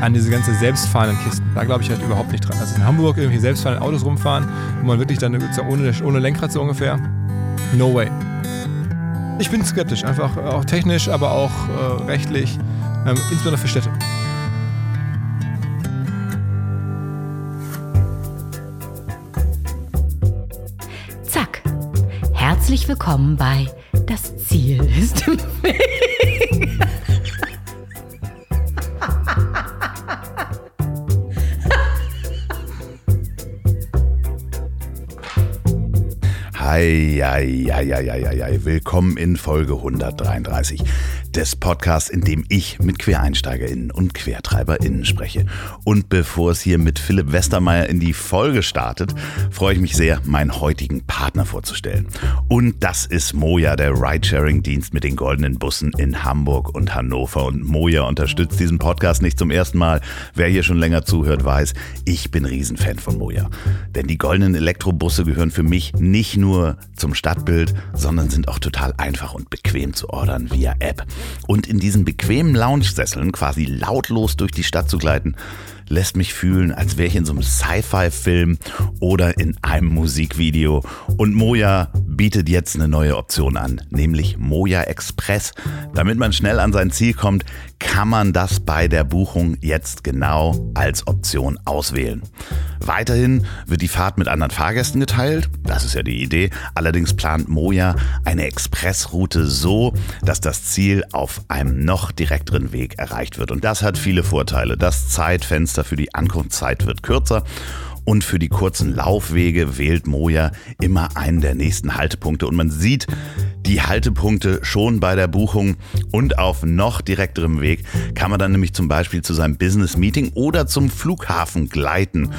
an diese ganze selbstfahrenden Kisten. Da glaube ich halt überhaupt nicht dran. Also in Hamburg irgendwie selbstfahrende Autos rumfahren, wo man wirklich dann ohne, ohne Lenkrad so ungefähr. No way. Ich bin skeptisch, einfach auch technisch, aber auch äh, rechtlich, ähm, insbesondere für Städte. Zack. Herzlich willkommen bei Das Ziel ist im Ei, ei, ei, ei, ei, ei. Willkommen in Folge 133 des Podcasts, in dem ich mit QuereinsteigerInnen und QuertreiberInnen spreche. Und bevor es hier mit Philipp Westermeier in die Folge startet, freue ich mich sehr, meinen heutigen Partner vorzustellen. Und das ist Moja, der Ridesharing-Dienst mit den goldenen Bussen in Hamburg und Hannover. Und Moja unterstützt diesen Podcast nicht zum ersten Mal. Wer hier schon länger zuhört, weiß, ich bin Riesenfan von Moja. Denn die goldenen Elektrobusse gehören für mich nicht nur zum Stadtbild, sondern sind auch total einfach und bequem zu ordern via App. Und in diesen bequemen Lounge-Sesseln quasi lautlos durch die Stadt zu gleiten, lässt mich fühlen, als wäre ich in so einem Sci-Fi-Film oder in einem Musikvideo. Und Moja bietet jetzt eine neue Option an, nämlich Moja Express. Damit man schnell an sein Ziel kommt, kann man das bei der Buchung jetzt genau als Option auswählen. Weiterhin wird die Fahrt mit anderen Fahrgästen geteilt, das ist ja die Idee. Allerdings plant Moja eine Expressroute so, dass das Ziel auf einem noch direkteren Weg erreicht wird. Und das hat viele Vorteile. Das Zeitfenster für die Ankunftszeit wird kürzer und für die kurzen Laufwege wählt Moja immer einen der nächsten Haltepunkte. Und man sieht die Haltepunkte schon bei der Buchung und auf noch direkterem Weg kann man dann nämlich zum Beispiel zu seinem Business Meeting oder zum Flughafen gleiten.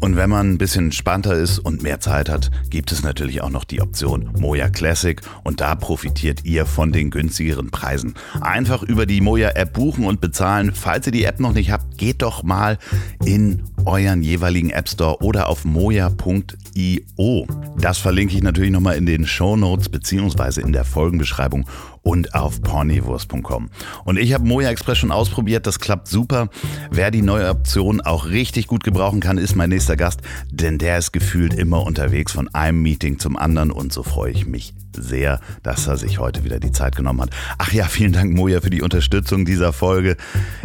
Und wenn man ein bisschen entspannter ist und mehr Zeit hat, gibt es natürlich auch noch die Option Moja Classic und da profitiert ihr von den günstigeren Preisen. Einfach über die Moja App buchen und bezahlen. Falls ihr die App noch nicht habt, geht doch mal in euren jeweiligen App Store oder auf moja.io. Das verlinke ich natürlich nochmal in den Show Notes beziehungsweise in der Folgenbeschreibung und auf pornivurst.com. Und ich habe Moja Express schon ausprobiert, das klappt super. Wer die neue Option auch richtig gut gebrauchen kann, ist mein nächster Gast, denn der ist gefühlt immer unterwegs von einem Meeting zum anderen und so freue ich mich sehr, dass er sich heute wieder die Zeit genommen hat. Ach ja, vielen Dank Moja für die Unterstützung dieser Folge.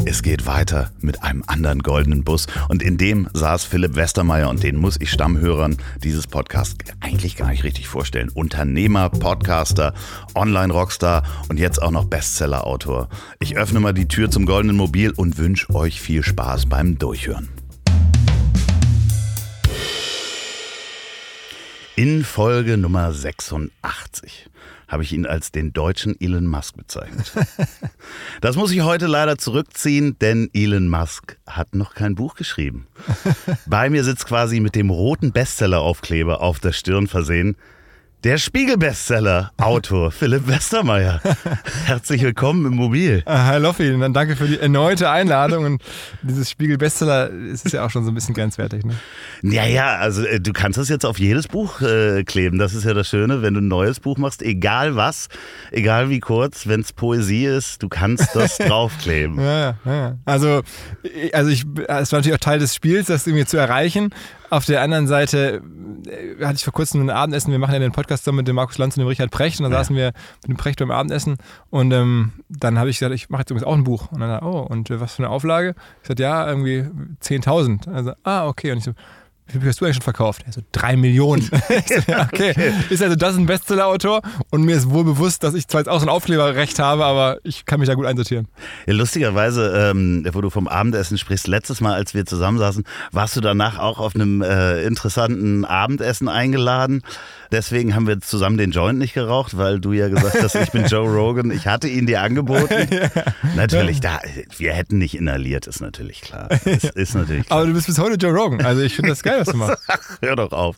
Es geht weiter mit einem anderen goldenen Bus und in dem saß Philipp Westermeier und den muss ich Stammhörern dieses Podcasts eigentlich gar nicht richtig vorstellen. Unternehmer, Podcaster, Online-Rockstar und jetzt auch noch Bestseller-Autor. Ich öffne mal die Tür zum goldenen Mobil und wünsche euch viel Spaß beim Durchhören. In Folge Nummer 86 habe ich ihn als den deutschen Elon Musk bezeichnet. Das muss ich heute leider zurückziehen, denn Elon Musk hat noch kein Buch geschrieben. Bei mir sitzt quasi mit dem roten Bestseller-Aufkleber auf der Stirn versehen der Spiegel-Bestseller-Autor Philipp Westermeier. Herzlich willkommen im Mobil. Ah, Hi Loffi, und dann danke für die erneute Einladung. Und dieses Spiegel-Bestseller ist ja auch schon so ein bisschen grenzwertig. Ne? Ja, ja, also äh, du kannst das jetzt auf jedes Buch äh, kleben. Das ist ja das Schöne, wenn du ein neues Buch machst, egal was, egal wie kurz, wenn es Poesie ist, du kannst das draufkleben. Ja, ja, ja. Also, also ich, es war natürlich auch Teil des Spiels, das irgendwie zu erreichen. Auf der anderen Seite äh, hatte ich vor kurzem ein Abendessen. Wir machen ja den Podcast zusammen mit dem Markus Lanz und dem Richard Precht. Und dann ja. saßen wir mit dem Precht beim Abendessen. Und ähm, dann habe ich gesagt, ich mache jetzt übrigens auch ein Buch. Und dann, oh, und äh, was für eine Auflage? Ich sagte, ja, irgendwie 10.000. Also, ah, okay. Und ich so, wie viel hast du eigentlich schon verkauft? Also drei Millionen. so, okay. Ist also das ein Bestseller-Autor und mir ist wohl bewusst, dass ich zwar jetzt auch so ein Aufkleberrecht habe, aber ich kann mich da gut einsortieren. Ja, lustigerweise, ähm, wo du vom Abendessen sprichst, letztes Mal, als wir zusammensaßen, warst du danach auch auf einem äh, interessanten Abendessen eingeladen. Deswegen haben wir zusammen den Joint nicht geraucht, weil du ja gesagt hast, ich bin Joe Rogan. Ich hatte ihn dir angeboten. ja. Natürlich, da, wir hätten nicht inhaliert, ist natürlich klar. Ist, ist natürlich klar. Aber du bist bis heute Joe Rogan. Also ich finde das geil, was du machst. hör doch auf.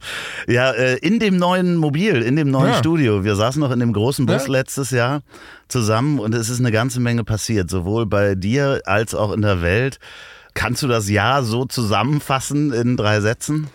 Ja, äh, in dem neuen Mobil, in dem neuen ja. Studio. Wir saßen noch in dem großen Bus ja. letztes Jahr zusammen und es ist eine ganze Menge passiert, sowohl bei dir als auch in der Welt. Kannst du das Jahr so zusammenfassen in drei Sätzen?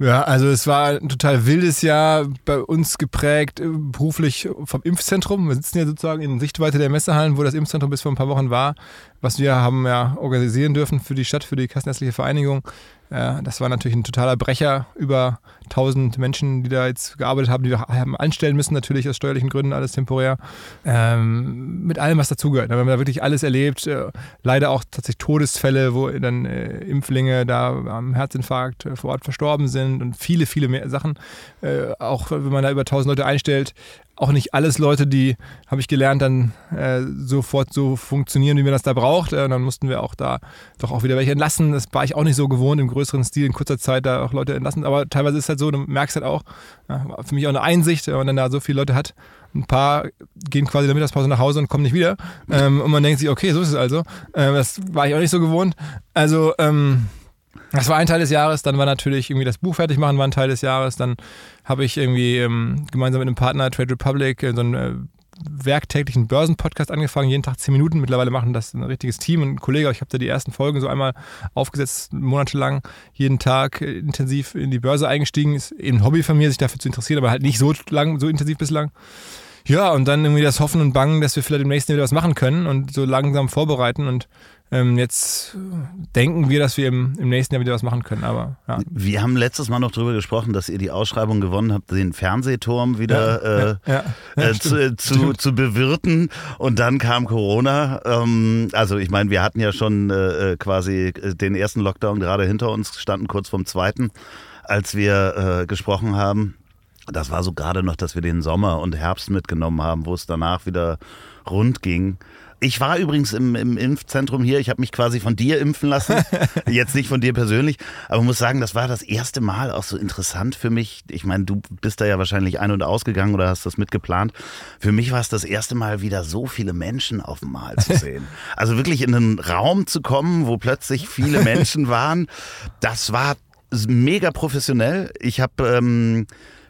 Ja, also es war ein total wildes Jahr bei uns geprägt, äh, beruflich vom Impfzentrum. Wir sitzen ja sozusagen in Sichtweite der Messehallen, wo das Impfzentrum bis vor ein paar Wochen war. was wir haben ja organisieren dürfen für die Stadt, für die Kassenärztliche Vereinigung. Äh, das war natürlich ein totaler Brecher. Über 1000 Menschen, die da jetzt gearbeitet haben, die wir haben anstellen müssen, natürlich aus steuerlichen Gründen, alles temporär. Ähm, mit allem, was dazugehört. Wir haben da wirklich alles erlebt. Äh, leider auch tatsächlich Todesfälle, wo dann äh, Impflinge da am Herzinfarkt äh, vor Ort verstorben sind und viele, viele mehr Sachen. Äh, auch wenn man da über 1000 Leute einstellt, auch nicht alles Leute, die, habe ich gelernt, dann äh, sofort so funktionieren, wie man das da braucht. Äh, dann mussten wir auch da doch auch wieder welche entlassen. Das war ich auch nicht so gewohnt, im größeren Stil in kurzer Zeit da auch Leute entlassen. Aber teilweise ist es halt so, du merkst halt auch, ja, für mich auch eine Einsicht, wenn man dann da so viele Leute hat. Ein paar gehen quasi in der Mittagspause nach Hause und kommen nicht wieder. Ähm, und man denkt sich, okay, so ist es also. Ähm, das war ich auch nicht so gewohnt. Also, ähm, das war ein Teil des Jahres, dann war natürlich irgendwie das Buch fertig machen, war ein Teil des Jahres. Dann habe ich irgendwie ähm, gemeinsam mit einem Partner Trade Republic äh, so einen äh, werktäglichen Börsenpodcast angefangen, jeden Tag zehn Minuten. Mittlerweile machen das ein richtiges Team und ein Kollege. Ich habe da die ersten Folgen so einmal aufgesetzt, monatelang, jeden Tag äh, intensiv in die Börse eingestiegen. Ist eben ein Hobby von mir, sich dafür zu interessieren, aber halt nicht so lang, so intensiv bislang. Ja, und dann irgendwie das Hoffen und Bangen, dass wir vielleicht im nächsten Jahr wieder was machen können und so langsam vorbereiten und ähm, jetzt denken wir, dass wir im, im, nächsten Jahr wieder was machen können. Aber ja. Wir haben letztes Mal noch darüber gesprochen, dass ihr die Ausschreibung gewonnen habt, den Fernsehturm wieder ja, äh, ja, äh, zu, zu, zu, bewirten. Und dann kam Corona. Ähm, also ich meine, wir hatten ja schon äh, quasi den ersten Lockdown gerade hinter uns, standen kurz vom zweiten, als wir äh, gesprochen haben. Das war so gerade noch, dass wir den Sommer und Herbst mitgenommen haben, wo es danach wieder rund ging. Ich war übrigens im, im Impfzentrum hier. Ich habe mich quasi von dir impfen lassen. Jetzt nicht von dir persönlich. Aber muss sagen, das war das erste Mal auch so interessant für mich. Ich meine, du bist da ja wahrscheinlich ein- und ausgegangen oder hast das mitgeplant. Für mich war es das erste Mal wieder so viele Menschen auf dem Mal zu sehen. Also wirklich in einen Raum zu kommen, wo plötzlich viele Menschen waren. Das war mega professionell. Ich habe... Ähm,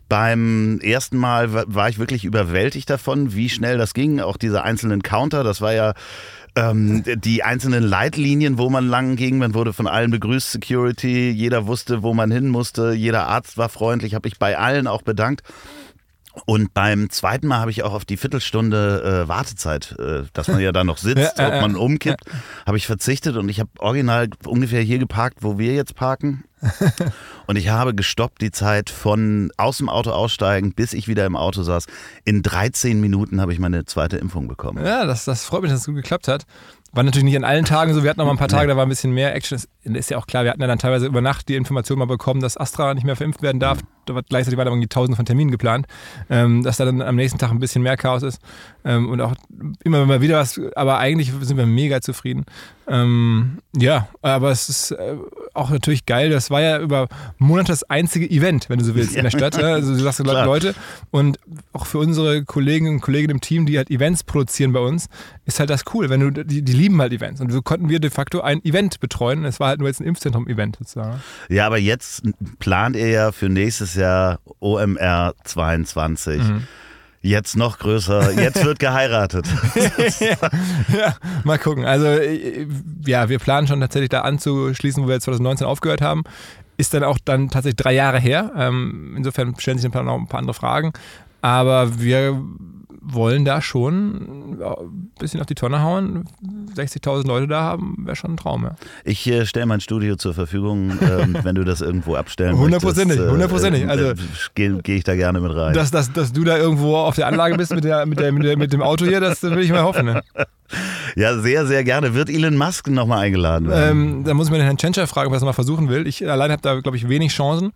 beim ersten Mal war ich wirklich überwältigt davon, wie schnell das ging. Auch diese einzelnen Counter, das war ja ähm, die einzelnen Leitlinien, wo man lang ging. Man wurde von allen begrüßt, Security, jeder wusste, wo man hin musste, jeder Arzt war freundlich, habe ich bei allen auch bedankt. Und beim zweiten Mal habe ich auch auf die Viertelstunde äh, Wartezeit, äh, dass man ja da noch sitzt, ja, ob man umkippt, habe ich verzichtet und ich habe original ungefähr hier geparkt, wo wir jetzt parken. und ich habe gestoppt die Zeit von aus dem Auto aussteigen, bis ich wieder im Auto saß. In 13 Minuten habe ich meine zweite Impfung bekommen. Ja, das, das freut mich, dass es gut geklappt hat. War natürlich nicht an allen Tagen so. Wir hatten noch mal ein paar Tage, da war ein bisschen mehr Action. Das ist ja auch klar, wir hatten ja dann teilweise über Nacht die Information mal bekommen, dass Astra nicht mehr verimpft werden darf. Da war gleichzeitig waren irgendwie tausende von Terminen geplant, ähm, dass da dann am nächsten Tag ein bisschen mehr Chaos ist. Ähm, und auch immer mal wieder was, aber eigentlich sind wir mega zufrieden. Ähm, ja, aber es ist äh, auch natürlich geil. Das war ja über Monate das einzige Event, wenn du so willst, in der Stadt. Also du sagst Klar. Leute. Und auch für unsere Kolleginnen und Kollegen im Team, die halt Events produzieren bei uns, ist halt das cool. Wenn du, die, die lieben halt Events. Und so konnten wir de facto ein Event betreuen. Es war halt nur jetzt ein Impfzentrum-Event sozusagen. Ja, aber jetzt plant ihr ja für nächstes Jahr OMR 22. Mhm. Jetzt noch größer, jetzt wird geheiratet. ja, mal gucken. Also, ja, wir planen schon tatsächlich da anzuschließen, wo wir jetzt 2019 aufgehört haben. Ist dann auch dann tatsächlich drei Jahre her. Ähm, insofern stellen sich paar, noch ein paar andere Fragen. Aber wir wollen da schon ein bisschen auf die Tonne hauen. 60.000 Leute da haben, wäre schon ein Traum. Ja. Ich äh, stelle mein Studio zur Verfügung, äh, wenn du das irgendwo abstellen Hundertprozentig. Hundertprozentig. Äh, also gehe geh ich da gerne mit rein. Dass, dass, dass du da irgendwo auf der Anlage bist mit, der, mit, der, mit, der, mit dem Auto hier, das will ich mal hoffen. Ne? Ja, sehr, sehr gerne. Wird Elon Musk nochmal eingeladen werden? Ähm, da muss ich mal den Herrn Tschentscher fragen, ob er das mal versuchen will. Ich allein habe da, glaube ich, wenig Chancen.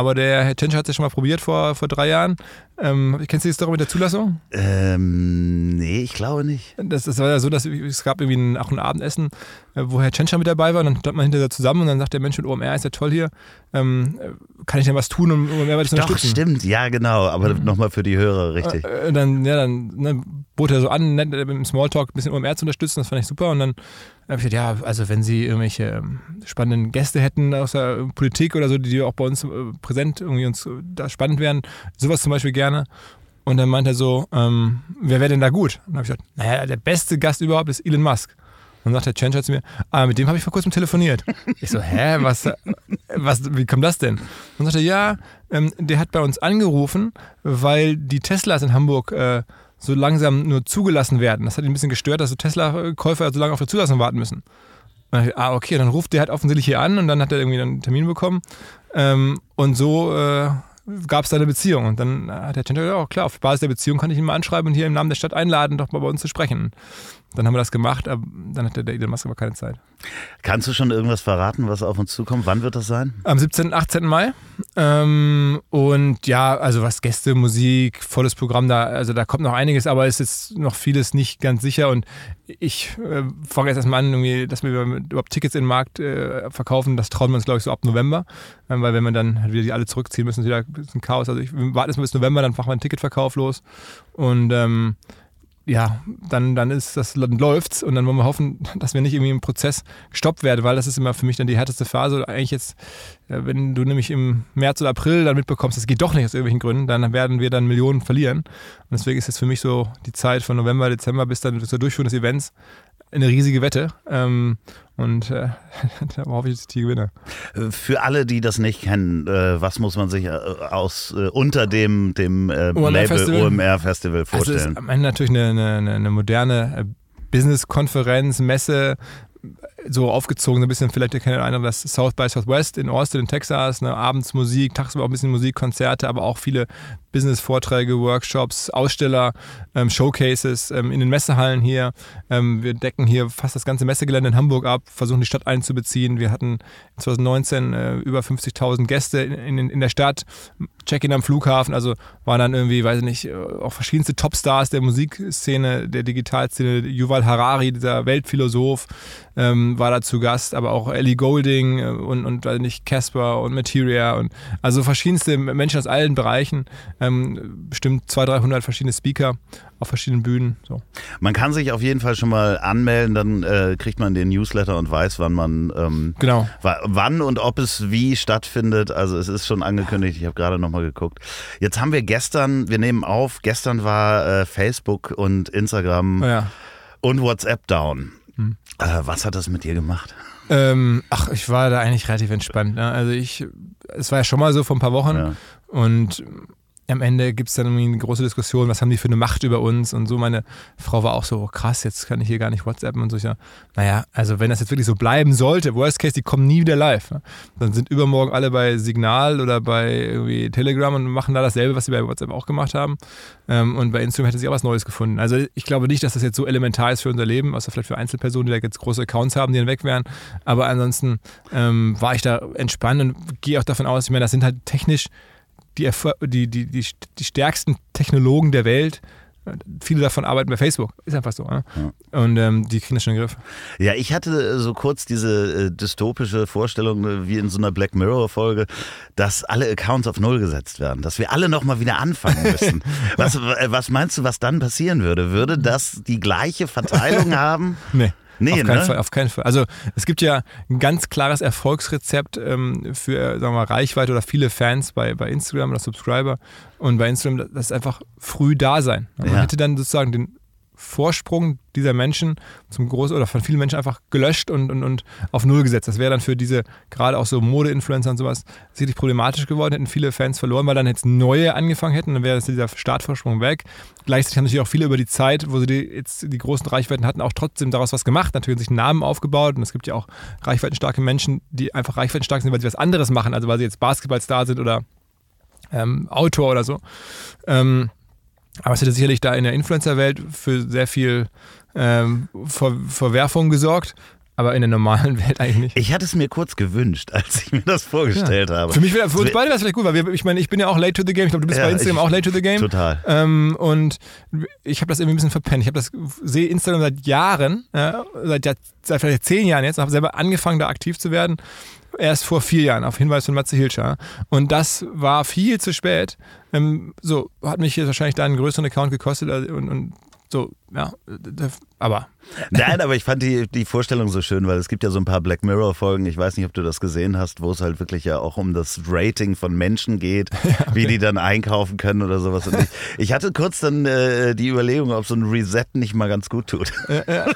Aber der Herr Tschentscher hat es ja schon mal probiert vor, vor drei Jahren. Ähm, kennst du die Story mit der Zulassung? Ähm, nee, ich glaube nicht. Das, das war ja so, dass es gab irgendwie ein, auch ein Abendessen, äh, wo Herr Tschentscher mit dabei war. Und dann stand man hinterher zusammen und dann sagt der Mensch mit OMR, ist ja toll hier. Ähm, kann ich denn was tun, um OMR zu unterstützen? Doch, stimmt. Ja, genau. Aber mhm. nochmal für die Hörer, richtig. Äh, dann, ja, dann ne, bot er so an, nett, mit dem Smalltalk ein bisschen OMR zu unterstützen. Das fand ich super. Und dann habe ich gesagt, ja, also wenn Sie irgendwelche ähm, spannenden Gäste hätten aus der Politik oder so, die auch bei uns äh, präsent irgendwie uns da spannend wären, sowas zum Beispiel gerne. Und dann meint er so, ähm, wer wäre denn da gut? Und dann habe ich gesagt, naja, der beste Gast überhaupt ist Elon Musk. Und dann sagt der Chencha zu mir, ah, mit dem habe ich vor kurzem telefoniert. Ich so, hä, was, was, wie kommt das denn? Und dann sagt er, ja, ähm, der hat bei uns angerufen, weil die Teslas in Hamburg äh, so langsam nur zugelassen werden. Das hat ihn ein bisschen gestört, dass so Tesla-Käufer so lange auf der Zulassung warten müssen. Ich, ah, okay, dann ruft der halt offensichtlich hier an und dann hat er irgendwie einen Termin bekommen. Ähm, und so äh, gab es da eine Beziehung. Und dann hat der Center gesagt, ja, klar, auf Basis der Beziehung kann ich ihn mal anschreiben und hier im Namen der Stadt einladen, doch mal bei uns zu sprechen. Dann haben wir das gemacht, aber dann hatte der Elon Musk aber keine Zeit. Kannst du schon irgendwas verraten, was auf uns zukommt? Wann wird das sein? Am 17., 18. Mai. Ähm, und ja, also was Gäste, Musik, volles Programm, da, also da kommt noch einiges, aber es ist noch vieles nicht ganz sicher. Und ich äh, fange jetzt erstmal an, irgendwie, dass wir überhaupt Tickets in den Markt äh, verkaufen. Das trauen wir uns, glaube ich, so ab November. Ähm, weil wenn wir dann halt wieder die alle zurückziehen müssen, ist wieder ein bisschen Chaos. Also ich warte erstmal bis November, dann machen wir einen Ticketverkauf los. Und ähm, ja, dann, dann ist das, dann läuft's und dann wollen wir hoffen, dass wir nicht irgendwie im Prozess gestoppt werden, weil das ist immer für mich dann die härteste Phase. Eigentlich jetzt, äh, wenn du nämlich im März oder April dann mitbekommst, es geht doch nicht aus irgendwelchen Gründen, dann werden wir dann Millionen verlieren. Und deswegen ist es für mich so die Zeit von November, Dezember bis dann zur Durchführung des Events eine riesige Wette. Ähm, und äh, da hoffe ich, dass ich die gewinne. Für alle, die das nicht kennen, äh, was muss man sich äh, aus äh, unter dem, dem äh, OMR Label Festival? OMR Festival Also es vorstellen? ist am Ende natürlich eine, eine, eine moderne äh, Business-Konferenz, Messe, so aufgezogen, so ein bisschen, vielleicht kennt der eine das South by Southwest in Austin in Texas, ne, abends Musik, tagsüber auch ein bisschen Musik, Konzerte, aber auch viele Business-Vorträge, Workshops, Aussteller, ähm, Showcases ähm, in den Messehallen hier. Ähm, wir decken hier fast das ganze Messegelände in Hamburg ab, versuchen die Stadt einzubeziehen. Wir hatten 2019 äh, über 50.000 Gäste in, in, in der Stadt, Check-in am Flughafen, also waren dann irgendwie, weiß ich nicht, äh, auch verschiedenste Topstars der Musikszene, der Digitalszene, Yuval Harari, dieser Weltphilosoph, ähm, war da zu Gast, aber auch Ellie Golding äh, und, und weiß nicht, Casper und Materia und also verschiedenste Menschen aus allen Bereichen, ähm, bestimmt 200, 300 verschiedene Speaker auf verschiedenen Bühnen. So. Man kann sich auf jeden Fall schon mal anmelden, dann äh, kriegt man den Newsletter und weiß, wann man ähm, Genau. wa- wann und ob es wie stattfindet. Also es ist schon angekündigt, ich habe gerade nochmal geguckt. Jetzt haben wir gestern, wir nehmen auf, gestern war äh, Facebook und Instagram Naja. und WhatsApp down. Äh, was hat das mit dir gemacht? Ähm, ach, ich war da eigentlich relativ entspannt. Ne? Also ich, es war ja schon mal so vor ein paar Wochen Ja. und am Ende gibt es dann irgendwie eine große Diskussion, was haben die für eine Macht über uns und so. Meine Frau war auch so, oh, krass, jetzt kann ich hier gar nicht WhatsAppen und so. Ich sag, naja, also wenn das jetzt wirklich so bleiben sollte, worst case, die kommen nie wieder live. Ne? Dann sind übermorgen alle bei Signal oder bei irgendwie Telegram und machen da dasselbe, was sie bei WhatsApp auch gemacht haben. Ähm, und bei Instagram hätte sie auch was Neues gefunden. Also ich glaube nicht, dass das jetzt so elementar ist für unser Leben, außer vielleicht für Einzelpersonen, die da jetzt große Accounts haben, die dann weg wären. Aber ansonsten ähm, war ich da entspannt und gehe auch davon aus, ich meine, das sind halt technisch die, die, die, die, die stärksten Technologen der Welt. Viele davon arbeiten bei Facebook. Ist einfach so. Ne? Und ähm, die kriegen das schon in den Griff. Ja, ich hatte äh, so kurz diese äh, dystopische Vorstellung, äh, wie in so einer Black Mirror-Folge, dass alle Accounts auf Null gesetzt werden, dass wir alle nochmal wieder anfangen müssen. was, äh, was meinst du, was dann passieren würde? Würde das die gleiche Verteilung haben? Nee. Nee, auf keinen ne? Fall, auf keinen Fall. Also es gibt ja ein ganz klares Erfolgsrezept ähm, für sagen wir mal, Reichweite oder viele Fans bei, bei Instagram oder Subscriber. Und bei Instagram, das ist einfach früh da sein. Man Ja. hätte dann sozusagen den Vorsprung dieser Menschen zum Groß oder von vielen Menschen einfach gelöscht und, und, und auf Null gesetzt. Das wäre dann für diese, gerade auch so Mode-Influencer und sowas, sicherlich problematisch geworden, hätten viele Fans verloren, weil dann jetzt neue angefangen hätten, dann wäre dieser Startvorsprung weg. Gleichzeitig haben natürlich auch viele über die Zeit, wo sie die, jetzt die großen Reichweiten hatten, auch trotzdem daraus was gemacht, natürlich sich Namen aufgebaut und es gibt ja auch reichweitenstarke Menschen, die einfach reichweitenstark sind, weil sie was anderes machen, also weil sie jetzt Basketballstar sind oder ähm, Autor oder so. Ähm, aber es hätte sicherlich da in der Influencer-Welt für sehr viel ähm, Ver Verwerfung gesorgt, aber in der normalen Welt eigentlich nicht. Ich hatte es mir kurz gewünscht, als ich mir das vorgestellt habe. Für mich, wär- für uns beide wäre es vielleicht gut, weil wir, ich meine, ich bin ja auch late to the game. Ich glaube, du bist Ja, bei Instagram ich- auch late to the game. Total. Ähm, und ich habe das irgendwie ein bisschen verpennt. Ich habe das sehe Instagram seit Jahren, ja, seit, seit vielleicht zehn Jahren jetzt, habe selber angefangen, da aktiv zu werden. Erst vor vier Jahren, auf Hinweis von Matze Hilscher. Und das war viel zu spät. Ähm, so, hat mich jetzt wahrscheinlich da einen größeren Account gekostet äh, und, und so, ja, d- aber Nein, aber ich fand die, die Vorstellung so schön, weil es gibt ja so ein paar Black Mirror-Folgen, ich weiß nicht, ob du das gesehen hast, wo es halt wirklich ja auch um das Rating von Menschen geht, wie die dann einkaufen können oder sowas. Und ich, ich hatte kurz dann äh, die Überlegung, ob so ein Reset nicht mal ganz gut tut.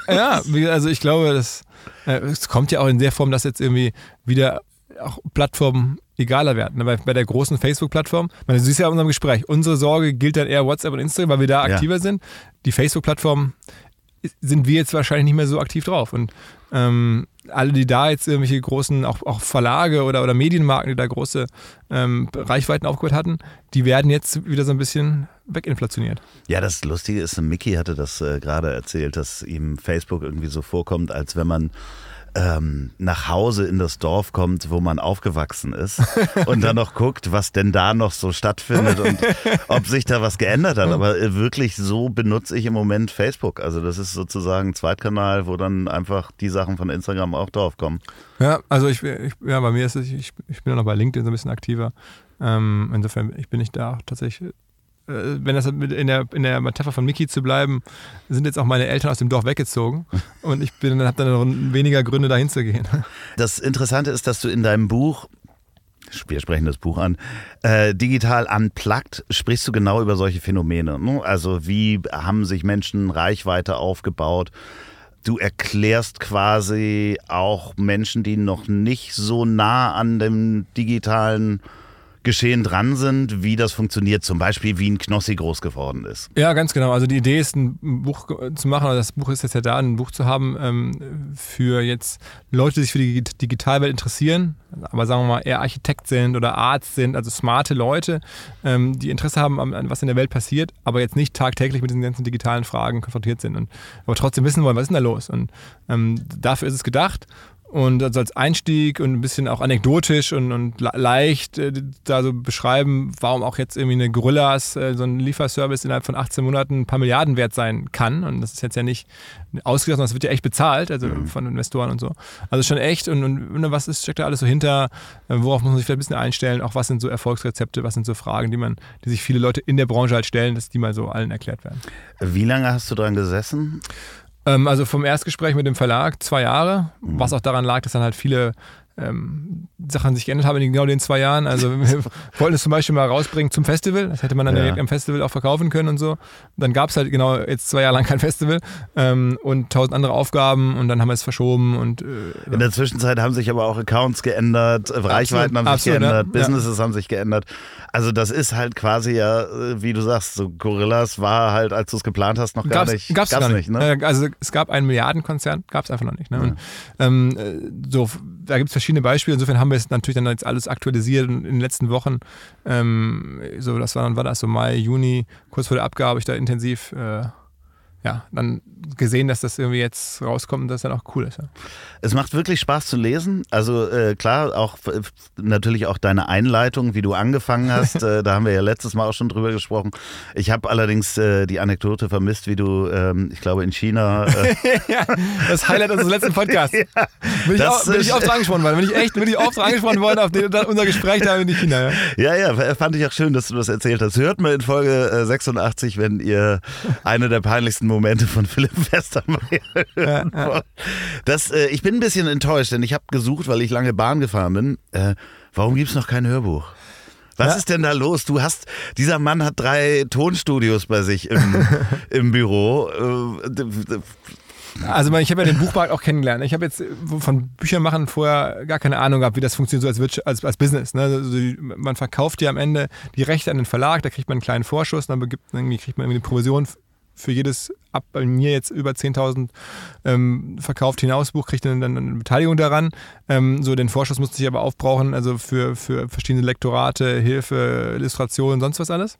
ja, wie- also ich glaube, das, äh, es kommt ja auch in der Form, dass jetzt irgendwie wieder auch Plattformen egaler werden. Ne? Bei, bei der großen Facebook-Plattform, du siehst ja in unserem Gespräch, unsere Sorge gilt dann eher WhatsApp und Instagram, weil wir da Ja. aktiver sind. Die Facebook-Plattform sind wir jetzt wahrscheinlich nicht mehr so aktiv drauf. Und ähm, alle, die da jetzt irgendwelche großen, auch, auch Verlage oder, oder Medienmarken, die da große ähm, Reichweiten aufgebaut hatten, die werden jetzt wieder so ein bisschen weginflationiert. Ja, das Lustige ist, Mickey hatte das äh, gerade erzählt, dass ihm Facebook irgendwie so vorkommt, als wenn man ähm, nach Hause in das Dorf kommt, wo man aufgewachsen ist und dann noch guckt, was denn da noch so stattfindet und ob sich da was geändert hat. Aber äh, wirklich so benutze ich im Moment Facebook. Also das ist sozusagen ein Zweitkanal, wo dann einfach die Sachen von Instagram auch drauf kommen. Ja, also ich, ich ja, bei mir ist es, ich, ich bin ja noch bei LinkedIn so ein bisschen aktiver. Ähm, insofern ich bin ich da auch tatsächlich, wenn das in der, in der Metapher von Mickey zu bleiben, sind jetzt auch meine Eltern aus dem Dorf weggezogen und ich bin, habe dann noch weniger Gründe dahin zu gehen. Das Interessante ist, dass du in deinem Buch, wir sprechen das Buch an, äh, digital unplugged, sprichst du genau über solche Phänomene. Ne? Also wie haben sich Menschen Reichweite aufgebaut? Du erklärst quasi auch Menschen, die noch nicht so nah an dem digitalen Geschehen dran sind, wie das funktioniert. Zum Beispiel, wie ein Knossi groß geworden ist. Ja, ganz genau. Also die Idee ist, ein Buch zu machen, oder das Buch ist jetzt ja da, ein Buch zu haben ähm, für jetzt Leute, die sich für die Digi- Digitalwelt interessieren, aber sagen wir mal eher Architekt sind oder Arzt sind, also smarte Leute, ähm, die Interesse haben an, was in der Welt passiert, aber jetzt nicht tagtäglich mit diesen ganzen digitalen Fragen konfrontiert sind und aber trotzdem wissen wollen, was ist denn da los? Und ähm, dafür ist es gedacht. Und also als Einstieg und ein bisschen auch anekdotisch und, und le- leicht äh, da so beschreiben, warum auch jetzt irgendwie eine Gorillas, äh, so ein Lieferservice innerhalb von 18 Monaten ein paar Milliarden wert sein kann. Und das ist jetzt ja nicht ausgedacht, sondern das wird ja echt bezahlt, also von Investoren und so. Also schon echt. Und, und, und was ist, steckt da alles so hinter? Äh, worauf muss man sich vielleicht ein bisschen einstellen? Auch was sind so Erfolgsrezepte? Was sind so Fragen, die man, die sich viele Leute in der Branche halt stellen, dass die mal so allen erklärt werden? Wie lange hast du dran gesessen? Ähm, also vom Erstgespräch mit dem Verlag zwei Jahre, was auch daran lag, dass dann halt viele ähm, Sachen sich geändert haben in genau den zwei Jahren. Also wir wollten es zum Beispiel mal rausbringen zum Festival. Das hätte man dann Ja. direkt am Festival auch verkaufen können und so. Dann gab es halt genau jetzt zwei Jahre lang kein Festival ähm, und tausend andere Aufgaben und dann haben wir es verschoben und äh, In der Zwischenzeit haben sich aber auch Accounts geändert, Reichweiten haben sich absolut, geändert, ja. Businesses haben sich geändert. Also das ist halt quasi ja, äh, wie du sagst, so Gorillas war halt, als du es geplant hast, noch gar gab's, nicht. Gab's, gar nicht. ne? Äh, Also es gab einen Milliardenkonzern, gab es einfach noch nicht. Ne? Und, ähm, äh, so, da gibt es verschiedene Beispiele. Insofern haben wir es natürlich dann jetzt alles aktualisiert in den letzten Wochen. Ähm, so, das war dann war das so Mai, Juni, kurz vor der Abgabe, habe ich da intensiv äh, ja, dann gesehen, dass das irgendwie jetzt rauskommt und dass dann auch cool ist. Ja. Es macht wirklich Spaß zu lesen. Also äh, klar, auch äh, natürlich auch deine Einleitung, wie du angefangen hast. äh, da haben wir ja letztes Mal auch schon drüber gesprochen. Ich habe allerdings äh, die Anekdote vermisst, wie du, ähm, ich glaube in China. Äh, ja, das Highlight unseres letzten Podcasts. bin, ich das auch, bin ich oft angesprochen worden. Bin ich echt, bin ich oft angesprochen worden auf den, unser Gespräch da in China. Ja. Ja, ja, fand ich auch schön, dass du das erzählt hast. Hört mal in Folge äh, 86, wenn ihr eine der peinlichsten Momente von Philipp Westermeier wollt. Das, äh, ich bin ein bisschen enttäuscht, denn ich habe gesucht, weil ich lange Bahn gefahren bin. Äh, warum gibt's noch kein Hörbuch? Was Ja. ist denn da los? Du hast, dieser Mann hat drei Tonstudios bei sich im, im Büro. Äh, Also ich habe ja den Buchmarkt auch kennengelernt. Ich habe jetzt von Büchern machen vorher gar keine Ahnung gehabt, wie das funktioniert so als, Wirtschaft, als, als Business. Ne? Also man verkauft ja am Ende die Rechte an den Verlag, da kriegt man einen kleinen Vorschuss, dann begibt, irgendwie kriegt man irgendwie eine Provision für jedes, ab bei mir jetzt über 10.000 ähm, verkauft Hinausbuch, kriegt dann, dann eine Beteiligung daran. Ähm, so den Vorschuss musste ich aber aufbrauchen, also für, für verschiedene Lektorate, Hilfe, Illustration, sonst was alles.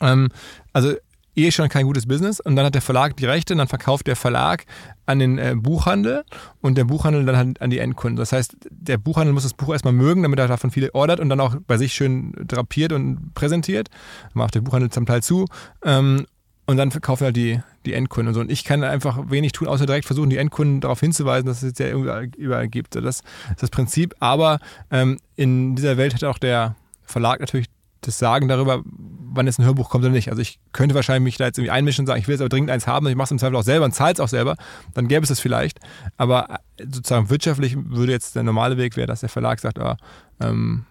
Ähm, also eh schon kein gutes Business und dann hat der Verlag die Rechte und dann verkauft der Verlag an den äh, Buchhandel und der Buchhandel dann halt an die Endkunden. Das heißt, der Buchhandel muss das Buch erstmal mögen, damit er davon viele ordert und dann auch bei sich schön drapiert und präsentiert. Macht der Buchhandel zum Teil zu. Ähm, und dann verkaufen halt die, die Endkunden und so. Und ich kann einfach wenig tun, außer direkt versuchen, die Endkunden darauf hinzuweisen, dass es jetzt ja überall, überall gibt. Das ist das Prinzip. Aber ähm, in dieser Welt hat auch der Verlag natürlich das Sagen darüber, wann jetzt ein Hörbuch kommt oder nicht. Also ich könnte wahrscheinlich mich da jetzt irgendwie einmischen und sagen, ich will jetzt aber dringend eins haben und ich mache es im Zweifel auch selber und zahle es auch selber. Dann gäbe es es vielleicht. Aber sozusagen wirtschaftlich würde jetzt der normale Weg wäre, dass der Verlag sagt, ah, ähm,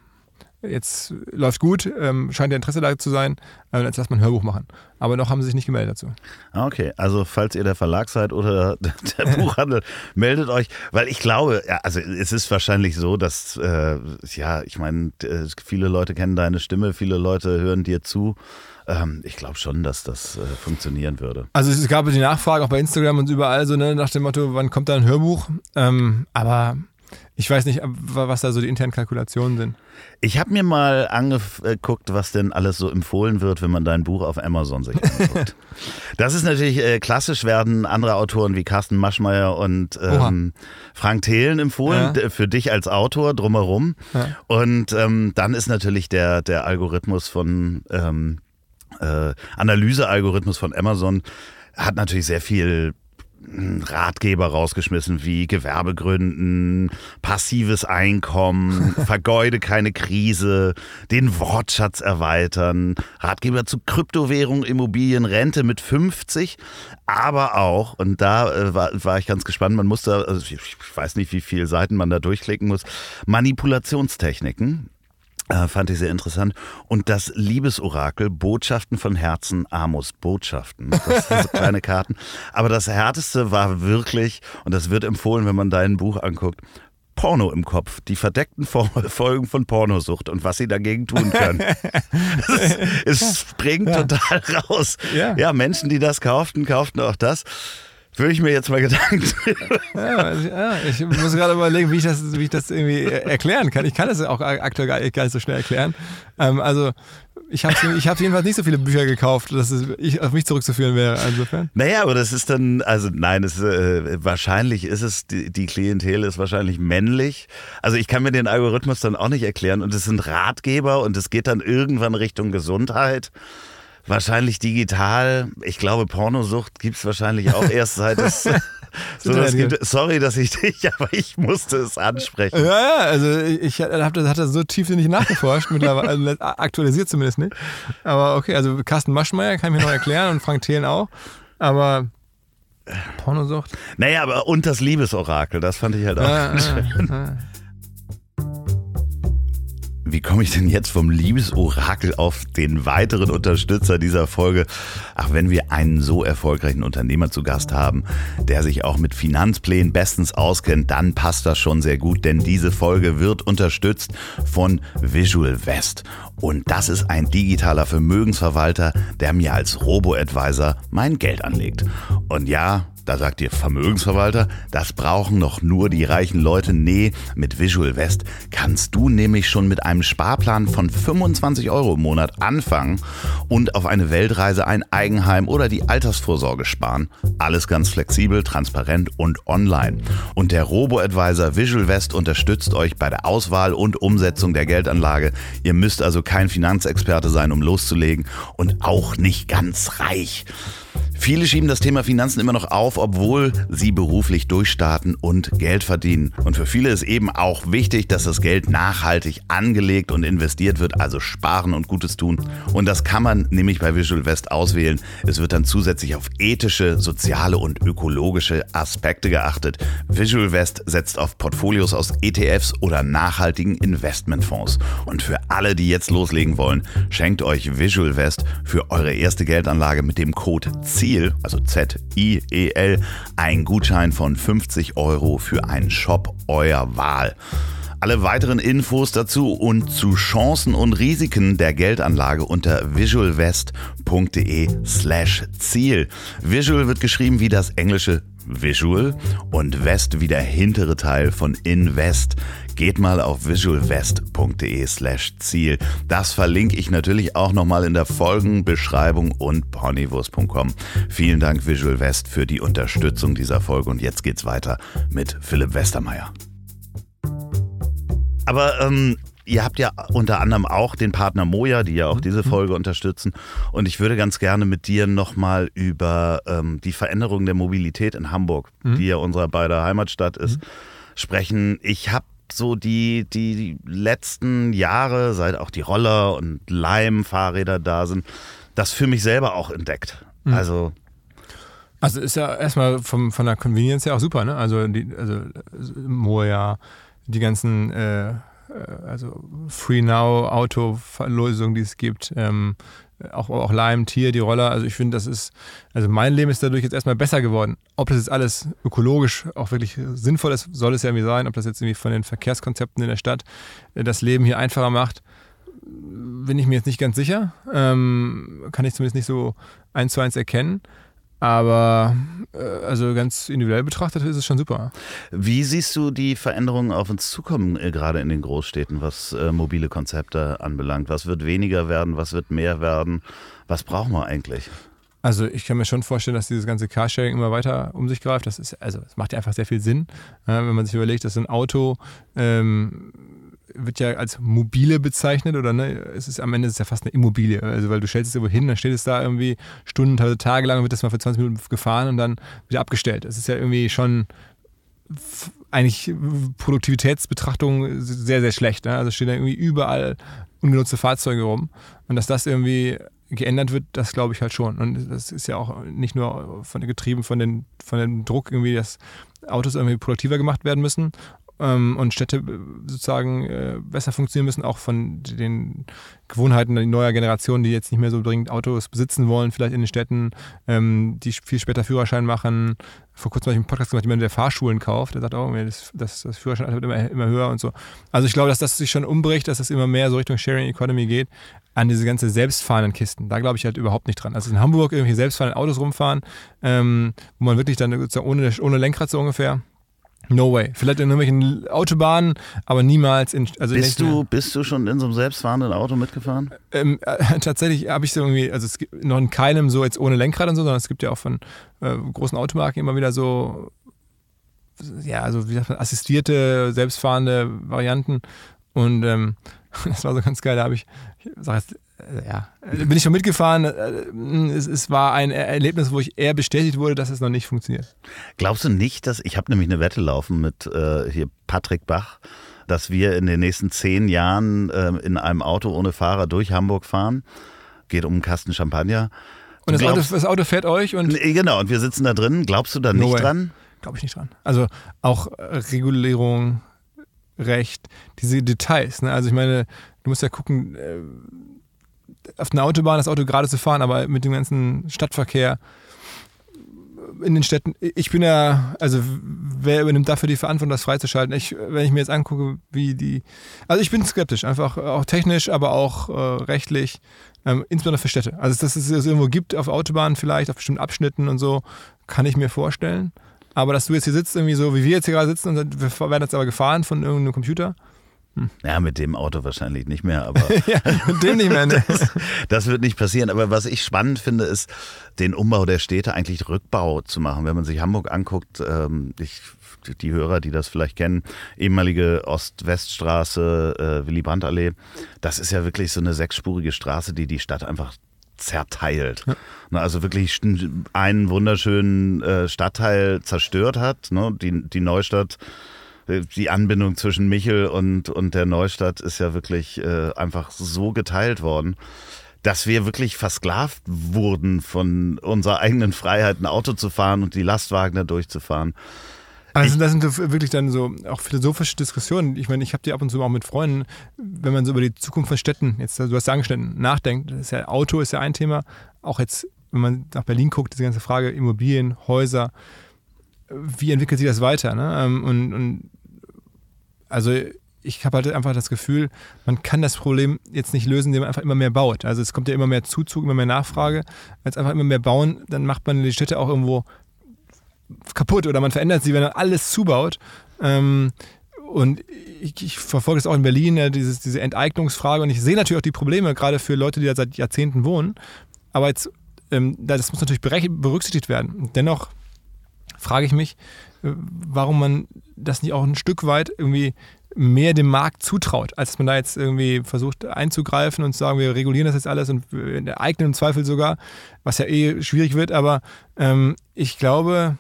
jetzt läuft gut, ähm, scheint ja Interesse da zu sein, äh, jetzt lass mal ein Hörbuch machen. Aber noch haben sie sich nicht gemeldet dazu. Ah, Okay, also falls ihr der Verlag seid oder der Buchhandel, meldet euch, weil ich glaube, ja, also es ist wahrscheinlich so, dass, äh, ja, ich meine, viele Leute kennen deine Stimme, viele Leute hören dir zu. Ähm, ich glaube schon, dass das äh, funktionieren würde. Also es gab die Nachfrage auch bei Instagram und überall so, ne, nach dem Motto, wann kommt da ein Hörbuch? Ähm, aber ich weiß nicht, was da so die internen Kalkulationen sind. Ich habe mir mal angeguckt, was denn alles so empfohlen wird, wenn man dein Buch auf Amazon sich anguckt. das ist natürlich äh, klassisch, werden andere Autoren wie Carsten Maschmeyer und ähm, Frank Thelen empfohlen, Ja. für dich als Autor drumherum. Ja. Und ähm, dann ist natürlich der, der Algorithmus von ähm, äh, Analysealgorithmus von Amazon hat natürlich sehr viel Ratgeber rausgeschmissen wie Gewerbegründen, passives Einkommen, vergeude keine Krise, den Wortschatz erweitern, Ratgeber zu Kryptowährung, Immobilien, Rente mit 50, aber auch, und da äh, war, war ich ganz gespannt, man musste, also ich, ich weiß nicht, wie viele Seiten man da durchklicken muss, Manipulationstechniken. Äh, fand ich sehr interessant. Und das Liebesorakel, Botschaften von Herzen, Amos, Botschaften. Das sind so kleine Karten. Aber das Härteste war wirklich, und das wird empfohlen, wenn man dein Buch anguckt, Porno im Kopf, die verdeckten Fol- Folgen von Pornosucht und was sie dagegen tun können. es, springt total raus. Ja. ja, Menschen, die das kauften, kauften auch das. Würde ich mir jetzt mal Gedanken Ja, ja, ich muss gerade überlegen, wie ich das, wie ich das irgendwie erklären kann. Ich kann das auch aktuell gar, gar nicht so schnell erklären. Ähm, also ich habe ich hab jedenfalls nicht so viele Bücher gekauft, dass es ich, auf mich zurückzuführen wäre. Insofern. Naja, aber das ist dann, also nein, es, äh, wahrscheinlich ist es, die, die Klientel ist wahrscheinlich männlich. Also ich kann mir den Algorithmus dann auch nicht erklären und es sind Ratgeber und es geht dann irgendwann Richtung Gesundheit. Wahrscheinlich digital. Ich glaube, Pornosucht gibt es wahrscheinlich auch erst seit es sowas Internet gibt. Sorry, dass ich dich, aber ich musste es ansprechen. Ja, ja, also ich habe das, das so tiefsinnig nachgeforscht, mittlerweile also aktualisiert zumindest nicht. Aber okay, also Carsten Maschmeyer kann ich mir noch erklären und Frank Thelen auch. Aber Pornosucht. Naja, aber und das Liebesorakel, das fand ich halt auch Ja, schön. ja, ja. Wie komme ich denn jetzt vom Liebesorakel auf den weiteren Unterstützer dieser Folge? Ach, wenn wir einen so erfolgreichen Unternehmer zu Gast haben, der sich auch mit Finanzplänen bestens auskennt, dann passt das schon sehr gut, denn diese Folge wird unterstützt von Visual West. Und das ist ein digitaler Vermögensverwalter, der mir als Robo-Advisor mein Geld anlegt. Und ja, da sagt ihr Vermögensverwalter, das brauchen noch nur die reichen Leute. Nee, mit Visual West kannst du nämlich schon mit einem Sparplan von 25 Euro im Monat anfangen und auf eine Weltreise, ein Eigenheim oder die Altersvorsorge sparen. Alles ganz flexibel, transparent und online. Und der Robo-Advisor Visual West unterstützt euch bei der Auswahl und Umsetzung der Geldanlage. Ihr müsst also kein Finanzexperte sein, um loszulegen und auch nicht ganz reich. Viele schieben das Thema Finanzen immer noch auf, obwohl sie beruflich durchstarten und Geld verdienen. Und für viele ist eben auch wichtig, dass das Geld nachhaltig angelegt und investiert wird, also sparen und Gutes tun. Und das kann man nämlich bei Visual West auswählen. Es wird dann zusätzlich auf ethische, soziale und ökologische Aspekte geachtet. Visual West setzt auf Portfolios aus ETFs oder nachhaltigen Investmentfonds. Und für alle, die jetzt loslegen wollen, schenkt euch Visual West für eure erste Geldanlage mit dem Code ZIEL, also Z-I-E-L, ein Gutschein von 50 Euro für einen Shop eurer Wahl. Alle weiteren Infos dazu und zu Chancen und Risiken der Geldanlage unter visualvest.de slash Ziel. Visual wird geschrieben wie das englische Visual und West wie der hintere Teil von Invest. Geht mal auf visualvest.de slash Ziel. Das verlinke ich natürlich auch nochmal in der Folgenbeschreibung und ponywurst.com. Vielen Dank Visual West für die Unterstützung dieser Folge und jetzt geht's weiter mit Philipp Westermeier. Aber ähm, ihr habt ja unter anderem auch den Partner Moja, die ja auch diese Folge unterstützen. Und ich würde ganz gerne mit dir nochmal über ähm, die Veränderung der Mobilität in Hamburg, die ja unsere beide Heimatstadt ist, sprechen. Ich habe so die, die letzten Jahre, seit auch die Roller und Leim-Fahrräder da sind, das für mich selber auch entdeckt. Also Also ist ja erstmal vom, von der Convenience ja auch super, ne? Also, die, also Moja, die ganzen äh, äh, also Free Now Auto-Lösungen, die es gibt. Ähm, auch, auch Lime, Tier, die Roller. Also ich finde, das ist, also mein Leben ist dadurch jetzt erstmal besser geworden. Ob das jetzt alles ökologisch auch wirklich sinnvoll ist, soll es ja irgendwie sein. Ob das jetzt irgendwie von den Verkehrskonzepten in der Stadt äh, das Leben hier einfacher macht, bin ich mir jetzt nicht ganz sicher. Ähm, kann ich zumindest nicht so eins zu eins erkennen. Aber äh, also ganz individuell betrachtet ist es schon super. Wie siehst du die Veränderungen auf uns zukommen, äh, gerade in den Großstädten, was äh, mobile Konzepte anbelangt? Was wird weniger werden? Was wird mehr werden? Was brauchen wir eigentlich? Also ich kann mir schon vorstellen, dass dieses ganze Carsharing immer weiter um sich greift. Das ist, also es macht ja einfach sehr viel Sinn, wenn man sich überlegt, dass ein Auto ähm, wird ja als mobile bezeichnet oder ne, es ist am Ende ist es ja fast eine Immobilie. Also weil du stellst es irgendwo hin, dann steht es da irgendwie Stunden, teilweise Tage lang, wird das mal für 20 Minuten gefahren und dann wieder abgestellt. Das ist ja irgendwie schon eigentlich Produktivitätsbetrachtung sehr, sehr schlecht. Ne? Also stehen da irgendwie überall ungenutzte Fahrzeuge rum. Und dass das irgendwie geändert wird, das glaube ich halt schon. Und das ist ja auch nicht nur von getrieben von, den, von dem Druck, irgendwie, dass Autos irgendwie produktiver gemacht werden müssen ähm, und Städte äh, sozusagen äh, besser funktionieren müssen, auch von den Gewohnheiten neuer Generation, die jetzt nicht mehr so dringend Autos besitzen wollen, vielleicht in den Städten, ähm, die viel später Führerschein machen. Vor kurzem habe ich einen Podcast gemacht, jemand, der Fahrschulen kauft, der sagt, oh, das, das, das Führerschein wird immer, immer höher und so. Also ich glaube, dass das sich schon umbricht, dass das immer mehr so Richtung Sharing Economy geht, an diese ganze selbstfahrenden Kisten. Da glaube ich halt überhaupt nicht dran. Also in Hamburg irgendwelche selbstfahrenden Autos rumfahren, ähm, wo man wirklich dann ohne, ohne Lenkrad so ungefähr No way. Vielleicht in irgendwelchen Autobahnen, aber niemals in. Also bist, du, bist du schon in so einem selbstfahrenden Auto mitgefahren? Ähm, äh, tatsächlich habe ich so irgendwie, also es gibt noch in keinem so jetzt ohne Lenkrad und so, sondern es gibt ja auch von äh, großen Automarken immer wieder so, ja, also wie sagt man, assistierte, selbstfahrende Varianten. Und ähm, das war so ganz geil, da habe ich, ich sag jetzt ja, bin ich schon mitgefahren. Äh, es, es, war ein Erlebnis, wo ich eher bestätigt wurde, dass es noch nicht funktioniert. Glaubst du nicht, dass ich habe nämlich eine Wette laufen mit äh, hier Patrick Bach, dass wir in den nächsten zehn Jahren äh, in einem Auto ohne Fahrer durch Hamburg fahren? Geht um einen Kasten Champagner. Und das, glaubst, Auto, das Auto, fährt euch und. Genau, und wir sitzen da drin. Glaubst du da no nicht way. dran? Glaube ich nicht dran. Also auch Regulierung, Recht, diese Details. Ne? Also ich meine, du musst ja gucken, äh, auf einer Autobahn das Auto gerade zu fahren, aber mit dem ganzen Stadtverkehr in den Städten, ich bin ja, also wer übernimmt dafür die Verantwortung, das freizuschalten? Ich, wenn ich mir jetzt angucke, wie die, also ich bin skeptisch, einfach auch technisch, aber auch äh, rechtlich, ähm, insbesondere für Städte. Also dass es das irgendwo gibt auf Autobahnen vielleicht, auf bestimmten Abschnitten und so, kann ich mir vorstellen. Aber dass du jetzt hier sitzt, irgendwie so, wie wir jetzt hier gerade sitzen und wir werden jetzt aber gefahren von irgendeinem Computer. Ja, mit dem Auto wahrscheinlich nicht mehr, aber. ja, mit dem nicht mehr, ne? das, das, wird nicht passieren. Aber was ich spannend finde, ist, den Umbau der Städte eigentlich Rückbau zu machen. Wenn man sich Hamburg anguckt, ähm, ich, die Hörer, die das vielleicht kennen, ehemalige Ost-West-Straße, äh, Willy-Brandt-Allee, das ist ja wirklich so eine sechsspurige Straße, die die Stadt einfach zerteilt. Ja. Also wirklich einen wunderschönen äh, Stadtteil zerstört hat. Ne? Die, die Neustadt die Anbindung zwischen Michel und, und der Neustadt ist ja wirklich äh, einfach so geteilt worden, dass wir wirklich versklavt wurden von unserer eigenen Freiheit, ein Auto zu fahren und die Lastwagen da durchzufahren. Also das sind wirklich dann so auch philosophische Diskussionen. Ich meine, ich habe die ab und zu auch mit Freunden, wenn man so über die Zukunft von Städten, jetzt du hast angeschnitten, nachdenkt. Das ist ja Auto ist ja ein Thema. Auch jetzt, wenn man nach Berlin guckt, diese ganze Frage Immobilien, Häuser, wie entwickelt sich das weiter? Ne? Ähm, und, und also ich habe halt einfach das Gefühl, man kann das Problem jetzt nicht lösen, indem man einfach immer mehr baut. Also es kommt ja immer mehr Zuzug, immer mehr Nachfrage. Wenn es einfach immer mehr bauen, dann macht man die Städte auch irgendwo kaputt oder man verändert sie, wenn man alles zubaut. Ähm, und ich, ich, verfolge es auch in Berlin, dieses, diese Enteignungsfrage. Und ich sehe natürlich auch die Probleme, gerade für Leute, die da seit Jahrzehnten wohnen. Aber jetzt, ähm, das muss natürlich berücksichtigt werden. Dennoch frage ich mich, äh, warum man das nicht auch ein Stück weit irgendwie mehr dem Markt zutraut, als man da jetzt irgendwie versucht einzugreifen und zu sagen, wir regulieren das jetzt alles und eignen im Zweifel sogar, was ja eh schwierig wird, aber ähm, ich glaube,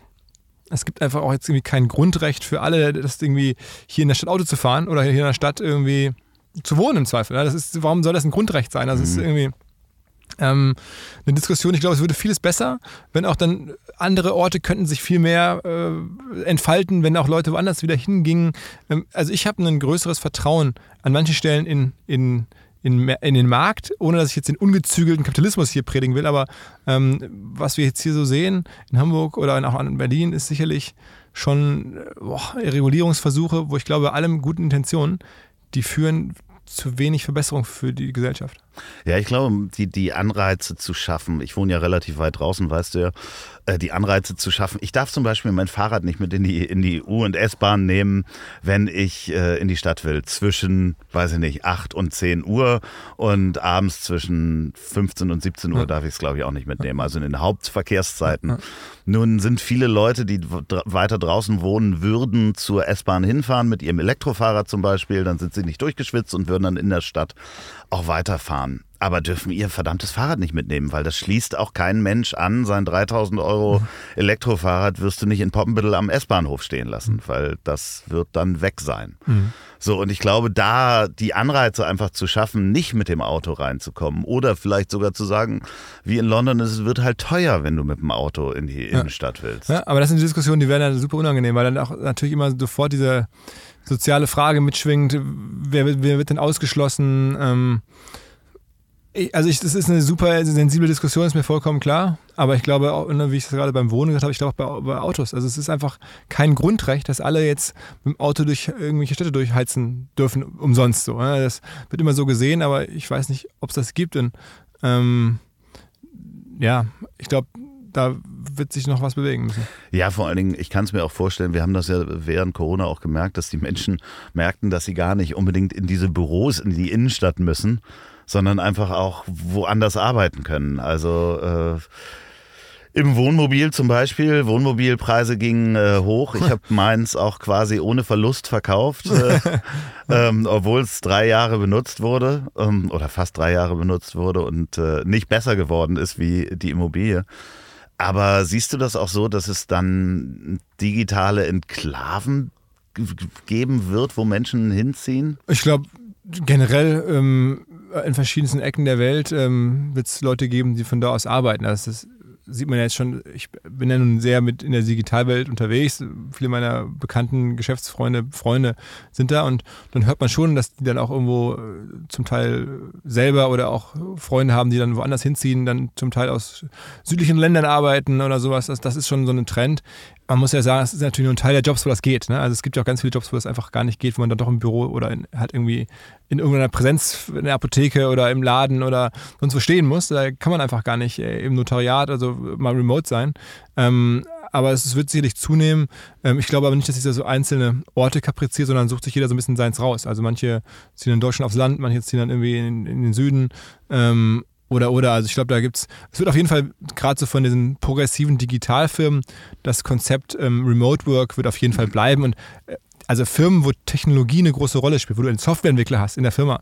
es gibt einfach auch jetzt irgendwie kein Grundrecht für alle, das irgendwie hier in der Stadt Auto zu fahren oder hier in der Stadt irgendwie zu wohnen im Zweifel. Das ist, warum soll das ein Grundrecht sein? Also mhm. ist irgendwie ähm, eine Diskussion. Ich glaube, es würde vieles besser, wenn auch dann andere Orte könnten sich viel mehr äh, entfalten, wenn auch Leute woanders wieder hingingen. Ähm, also ich habe ein größeres Vertrauen an manchen Stellen in, in, in, in, den Markt, ohne dass ich jetzt den ungezügelten Kapitalismus hier predigen will. Aber ähm, was wir jetzt hier so sehen in Hamburg oder auch in Berlin ist sicherlich schon boah, Regulierungsversuche, wo ich glaube, allem guten Intentionen, die führen zu wenig Verbesserung für die Gesellschaft. Ja, ich glaube, die, die Anreize zu schaffen, ich wohne ja relativ weit draußen, weißt du ja, äh, die Anreize zu schaffen. Ich darf zum Beispiel mein Fahrrad nicht mit in die, in die U- und S-Bahn nehmen, wenn ich äh, in die Stadt will. Zwischen, weiß ich nicht, 8 und 10 Uhr und abends zwischen 15 und 17 Uhr ja. darf ich es, glaube ich, auch nicht mitnehmen. Also in den Hauptverkehrszeiten. Ja. Nun sind viele Leute, die weiter draußen wohnen, würden zur S-Bahn hinfahren mit ihrem Elektrofahrrad zum Beispiel. Dann sind sie nicht durchgeschwitzt und würden dann in der Stadt auch weiterfahren. Aber dürfen ihr verdammtes Fahrrad nicht mitnehmen, weil das schließt auch kein Mensch an. Sein 3000 Euro Elektrofahrrad wirst du nicht in Poppenbüttel am S-Bahnhof stehen lassen, mhm. weil das wird dann weg sein. Mhm. So, und ich glaube, da die Anreize einfach zu schaffen, nicht mit dem Auto reinzukommen oder vielleicht sogar zu sagen, wie in London, es wird halt teuer, wenn du mit dem Auto in die Innenstadt willst. Ja, aber das sind Diskussionen, die werden dann super unangenehm, weil dann auch natürlich immer sofort diese soziale Frage mitschwingt, wer, wer wird denn ausgeschlossen? Ähm, also ich, das ist eine super sensible Diskussion, ist mir vollkommen klar. Aber ich glaube, ne, wie ich es gerade beim Wohnen gesagt habe, ich glaube auch bei, bei, Autos. Also es ist einfach kein Grundrecht, dass alle jetzt mit dem Auto durch irgendwelche Städte durchheizen dürfen, umsonst so. Ne? Das wird immer so gesehen, aber ich weiß nicht, ob es das gibt. Und ähm, ja, ich glaube, da wird sich noch was bewegen müssen. Ja, vor allen Dingen, ich kann es mir auch vorstellen, wir haben das ja während Corona auch gemerkt, dass die Menschen merkten, dass sie gar nicht unbedingt in diese Büros, in die Innenstadt müssen, sondern einfach auch woanders arbeiten können. Also äh, im Wohnmobil zum Beispiel, Wohnmobilpreise gingen äh, hoch. Ich habe meins auch quasi ohne Verlust verkauft, äh, ähm, obwohl es drei Jahre benutzt wurde ähm, oder fast drei Jahre benutzt wurde und äh, nicht besser geworden ist wie die Immobilie. Aber siehst du das auch so, dass es dann digitale Enklaven geben wird, wo Menschen hinziehen? Ich glaube, generell ähm, in verschiedensten Ecken der Welt ähm, wird es Leute geben, die von da aus arbeiten. Also das sieht man ja jetzt schon, ich bin ja nun sehr mit in der Digitalwelt unterwegs. Viele meiner bekannten Geschäftsfreunde, Freunde sind da und dann hört man schon, dass die dann auch irgendwo äh, zum Teil selber oder auch Freunde haben, die dann woanders hinziehen, dann zum Teil aus südlichen Ländern arbeiten oder sowas. Das, das ist schon so ein Trend man muss ja sagen, es ist natürlich nur ein Teil der Jobs, wo das geht. Ne? Also es gibt ja auch ganz viele Jobs, wo das einfach gar nicht geht, wo man dann doch im Büro oder in, halt irgendwie in irgendeiner Präsenz in der Apotheke oder im Laden oder sonst wo stehen muss. Da kann man einfach gar nicht äh, im Notariat, also mal remote sein. Ähm, aber es wird sicherlich zunehmen. Ähm, ich glaube aber nicht, dass sich da so einzelne Orte kapriziert, sondern sucht sich jeder so ein bisschen seins raus. Also manche ziehen in Deutschland aufs Land, manche ziehen dann irgendwie in, in den Süden. Ähm, oder, oder, also ich glaube, da gibt es, es wird auf jeden Fall gerade so von diesen progressiven Digitalfirmen, das Konzept ähm, Remote Work wird auf jeden Fall bleiben. Und äh, also Firmen, wo Technologie eine große Rolle spielt, wo du einen Softwareentwickler hast in der Firma,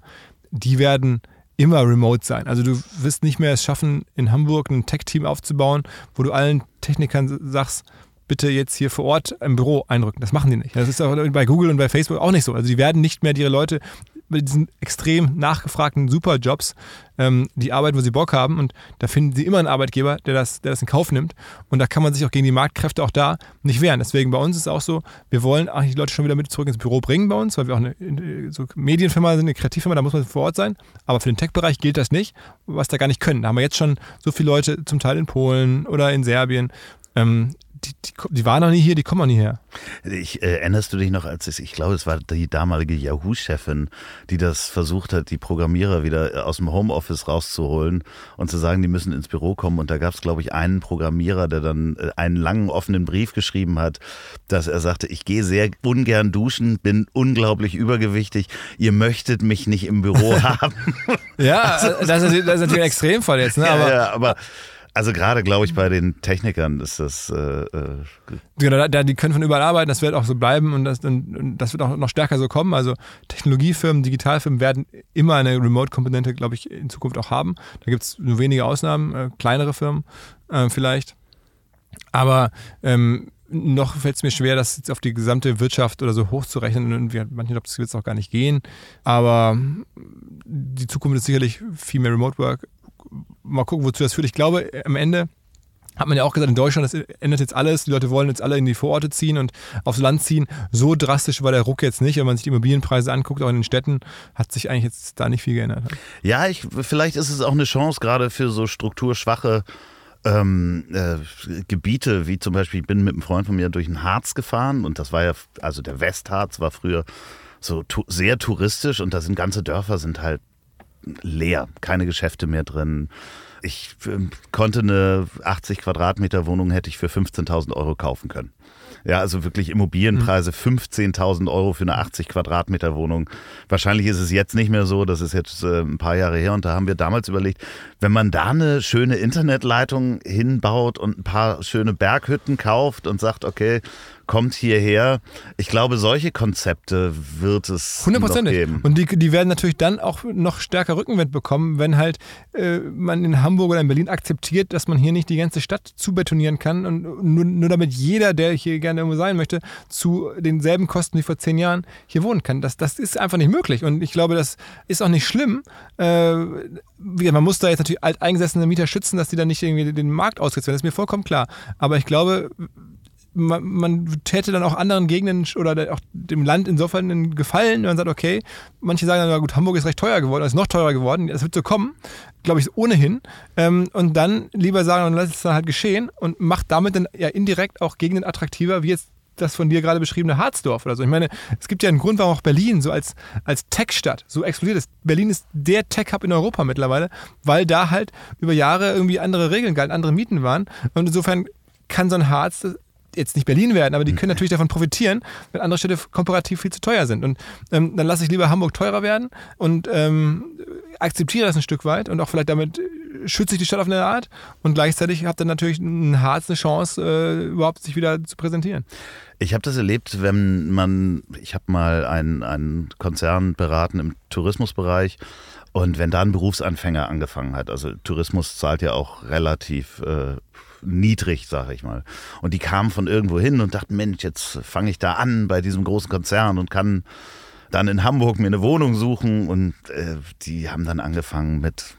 die werden immer remote sein. Also du wirst nicht mehr es schaffen, in Hamburg ein Tech-Team aufzubauen, wo du allen Technikern sagst, bitte jetzt hier vor Ort im Büro einrücken. Das machen die nicht. Das ist auch bei Google und bei Facebook auch nicht so. Also die werden nicht mehr ihre Leute bei diesen extrem nachgefragten Superjobs ähm, die Arbeit, wo sie Bock haben. Und da finden sie immer einen Arbeitgeber, der das, der das in Kauf nimmt. Und da kann man sich auch gegen die Marktkräfte auch da nicht wehren. Deswegen bei uns ist es auch so, wir wollen eigentlich die Leute schon wieder mit zurück ins Büro bringen bei uns, weil wir auch eine so Medienfirma sind, eine Kreativfirma, da muss man vor Ort sein. Aber für den Tech-Bereich gilt das nicht, was da gar nicht können. Da haben wir jetzt schon so viele Leute, zum Teil in Polen oder in Serbien, ähm, die, die, die waren noch nie hier, die kommen noch nie her. Ich, äh, erinnerst du dich noch, als es, ich glaube, es war die damalige Yahoo-Chefin, die das versucht hat, die Programmierer wieder äh, aus dem Homeoffice rauszuholen und zu sagen, die müssen ins Büro kommen. Und da gab es, glaube ich, einen Programmierer, der dann äh, einen langen offenen Brief geschrieben hat, dass er sagte, ich gehe sehr ungern duschen, bin unglaublich übergewichtig, ihr möchtet mich nicht im Büro haben. ja, also, das, ist, das ist natürlich ein Extremfall jetzt, ne? Ja, aber, ja, aber also gerade, glaube ich, bei den Technikern ist das. Äh, äh genau, da, die können von überall arbeiten, das wird auch so bleiben und das, und das wird auch noch stärker so kommen. Also Technologiefirmen, Digitalfirmen werden immer eine Remote-Komponente, glaube ich, in Zukunft auch haben. Da gibt es nur wenige Ausnahmen, äh, kleinere Firmen äh, vielleicht. Aber ähm, noch fällt es mir schwer, das jetzt auf die gesamte Wirtschaft oder so hochzurechnen. Und wir, glauben, das wird es auch gar nicht gehen. Aber die Zukunft ist sicherlich viel mehr Remote Work mal gucken, wozu das führt. Ich glaube, am Ende hat man ja auch gesagt, in Deutschland, das ändert jetzt alles. Die Leute wollen jetzt alle in die Vororte ziehen und aufs Land ziehen. So drastisch war der Ruck jetzt nicht. Wenn man sich die Immobilienpreise anguckt, auch in den Städten, hat sich eigentlich jetzt da nicht viel geändert. Ja, ich, vielleicht ist es auch eine Chance, gerade für so strukturschwache ähm, äh, Gebiete, wie zum Beispiel, ich bin mit einem Freund von mir durch den Harz gefahren und das war ja, also der Westharz war früher so tu sehr touristisch und da sind ganze Dörfer sind halt leer, keine Geschäfte mehr drin. Ich äh, konnte eine 80 Quadratmeter Wohnung hätte ich für 15.000 Euro kaufen können. Ja, also wirklich Immobilienpreise, 15.000 Euro für eine 80 Quadratmeter Wohnung. Wahrscheinlich ist es jetzt nicht mehr so, das ist jetzt äh, ein paar Jahre her und da haben wir damals überlegt, wenn man da eine schöne Internetleitung hinbaut und ein paar schöne Berghütten kauft und sagt, okay, kommt hierher. Ich glaube, solche Konzepte wird es noch geben. Und die, die werden natürlich dann auch noch stärker Rückenwind bekommen, wenn halt äh, man in Hamburg oder in Berlin akzeptiert, dass man hier nicht die ganze Stadt zubetonieren kann und nur, nur damit jeder, der hier gerne irgendwo sein möchte, zu denselben Kosten wie vor zehn Jahren hier wohnen kann. Das, das ist einfach nicht möglich. Und ich glaube, das ist auch nicht schlimm. Äh, man muss da jetzt natürlich alteingesessene Mieter schützen, dass die dann nicht irgendwie den Markt ausgesetzt werden. Das ist mir vollkommen klar. Aber ich glaube, man, man, täte dann auch anderen Gegenden oder auch dem Land insofern einen Gefallen, wenn man sagt, okay, manche sagen dann, na gut, Hamburg ist recht teuer geworden, ist noch teurer geworden, das wird so kommen, glaube ich, ohnehin. Ähm, und dann lieber sagen, und lass es dann halt geschehen und macht damit dann ja indirekt auch Gegenden attraktiver, wie jetzt das von dir gerade beschriebene Harzdorf oder so. Ich meine, es gibt ja einen Grund, warum auch Berlin so als, als Tech-Stadt so explodiert ist. Berlin ist der Tech-Hub in Europa mittlerweile, weil da halt über Jahre irgendwie andere Regeln galten, andere Mieten waren. Und insofern kann so ein Harz jetzt nicht Berlin werden, aber die können natürlich davon profitieren, wenn andere Städte komparativ viel zu teuer sind. Und ähm, dann lasse ich lieber Hamburg teurer werden und ähm, akzeptiere das ein Stück weit und auch vielleicht damit schütze ich die Stadt auf eine Art und gleichzeitig hat dann natürlich eine Chance, äh, überhaupt sich wieder zu präsentieren. Ich habe das erlebt, wenn man, ich habe mal einen, einen Konzern beraten im Tourismusbereich und wenn da ein Berufsanfänger angefangen hat, also Tourismus zahlt ja auch relativ äh, niedrig, sage ich mal. Und die kamen von irgendwo hin und dachten, Mensch, jetzt fange ich da an bei diesem großen Konzern und kann dann in Hamburg mir eine Wohnung suchen. Und äh, die haben dann angefangen mit,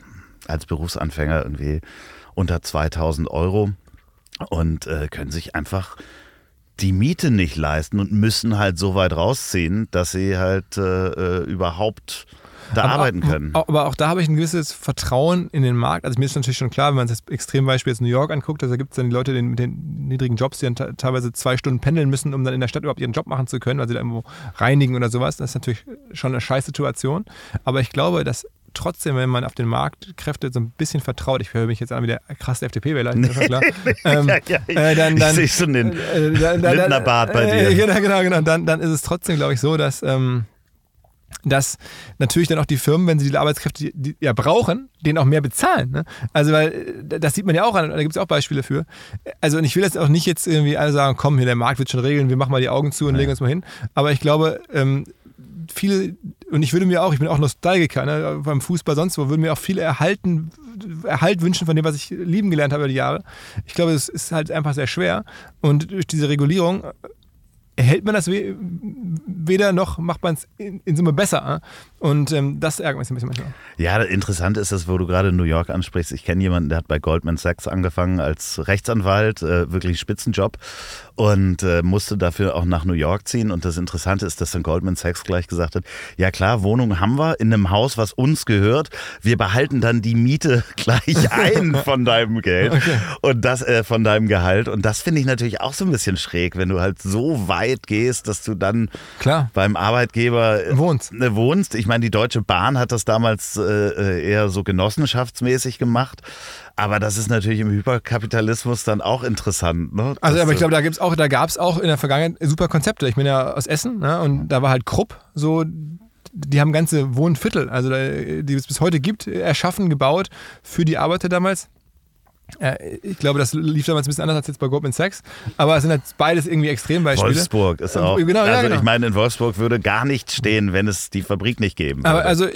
als Berufsanfänger irgendwie unter 2000 Euro und äh, können sich einfach die Miete nicht leisten und müssen halt so weit rausziehen, dass sie halt äh, äh überhaupt da aber, arbeiten können. Aber auch da habe ich ein gewisses Vertrauen in den Markt. Also mir ist natürlich schon klar, wenn man das Extrembeispiel jetzt New York anguckt, also da gibt es dann die Leute mit den niedrigen Jobs, die dann teilweise zwei Stunden pendeln müssen, um dann in der Stadt überhaupt ihren Job machen zu können, weil sie da irgendwo reinigen oder sowas. Das ist natürlich schon eine scheiß Situation. Aber ich glaube, dass trotzdem, wenn man auf den Marktkräfte so ein bisschen vertraut, ich höre mich jetzt an wie der krasse FDP-Wähler, ist ja klar. ähm, ja, ja, ich, äh, dann, dann, ich sehe schon den äh, dann, dann, Bart bei dir. Äh, genau, genau, genau. Dann, dann ist es trotzdem, glaube ich, so, dass ähm, dass natürlich dann auch die Firmen, wenn sie die Arbeitskräfte die, die ja brauchen, denen auch mehr bezahlen. Ne? Also, weil äh, das sieht man ja auch an, da gibt es auch Beispiele für. Also, und ich will jetzt auch nicht jetzt irgendwie alle sagen, komm, hier der Markt wird schon regeln, wir machen mal die Augen zu und ja. legen uns mal hin. Aber ich glaube, ähm, viele, und ich würde mir auch, ich bin auch Nostalgiker, ne, beim Fußball sonst wo, würde mir auch viele erhalten, Erhalt wünschen von dem, was ich lieben gelernt habe über die Jahre. Ich glaube, es ist halt einfach sehr schwer. Und durch diese Regulierung erhält man das weder noch macht man es in, in, Summe besser. Und ähm, das ärgert mich ein bisschen manchmal. Ja, interessant ist das, wo du gerade New York ansprichst. Ich kenne jemanden, der hat bei Goldman Sachs angefangen als Rechtsanwalt, äh, wirklich Spitzenjob und äh, musste dafür auch nach New York ziehen. Und das Interessante ist, dass dann Goldman Sachs gleich gesagt hat, ja klar, Wohnung haben wir in einem Haus, was uns gehört. Wir behalten dann die Miete gleich ein von deinem Geld okay. und das äh, von deinem Gehalt. Und das finde ich natürlich auch so ein bisschen schräg, wenn du halt so weit gehst, dass du dann klar. beim Arbeitgeber äh, wohnst. Äh, wohnst. Ich meine, die Deutsche Bahn hat das damals äh, äh, eher so genossenschaftsmäßig gemacht. Aber das ist natürlich im Hyperkapitalismus dann auch interessant. Ne? Also, aber ich glaube, da gibt's auch, da gab es auch in der Vergangenheit super Konzepte. Ich bin ja aus Essen ne? und da war halt Krupp so die haben ganze Wohnviertel, also die es bis heute gibt, erschaffen, gebaut für die Arbeiter damals. Ich glaube, das lief damals ein bisschen anders als jetzt bei Goldman Sachs, aber es sind halt beides irgendwie Extrembeispiele. Wolfsburg ist auch. Genau, also ja, genau. ich meine, in Wolfsburg würde gar nichts stehen, wenn es die Fabrik nicht geben würde. Aber also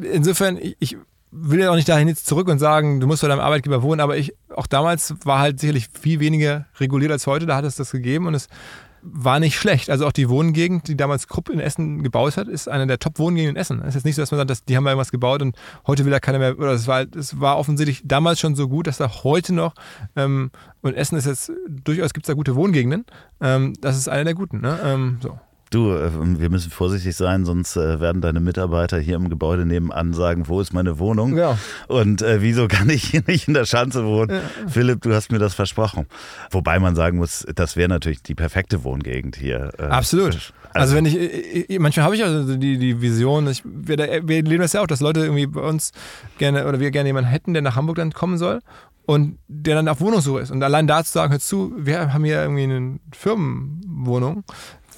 insofern, ich will ja auch nicht dahin jetzt zurück und sagen, du musst bei deinem Arbeitgeber wohnen, aber ich, auch damals war halt sicherlich viel weniger reguliert als heute, da hat es das gegeben und es war nicht schlecht. Also auch die Wohngegend, die damals Krupp in Essen gebaut hat, ist eine der Top-Wohngegenden in Essen. Es ist jetzt nicht so, dass man sagt, dass die haben da irgendwas gebaut und heute will da keiner mehr, oder es war, es war offensichtlich damals schon so gut, dass da heute noch, ähm, und Essen ist jetzt, durchaus gibt es da gute Wohngegenden, ähm, das ist eine der guten. Ne? Ähm, so. Du, äh, wir müssen vorsichtig sein, sonst äh, werden deine Mitarbeiter hier im Gebäude nebenan sagen, wo ist meine Wohnung? Ja. Und äh, wieso kann ich hier nicht in der Schanze wohnen? Ja. Philipp, du hast mir das versprochen. Wobei man sagen muss, das wäre natürlich die perfekte Wohngegend hier. Äh, Absolut. Also, also, wenn ich, ich manchmal habe ich also die, die Vision, ich, wir, wir leben das ja auch, dass Leute irgendwie bei uns gerne oder wir gerne jemanden hätten, der nach Hamburg dann kommen soll und der dann auf Wohnungssuche ist. Und allein da zu sagen, hör zu, wir haben hier irgendwie eine Firmenwohnung,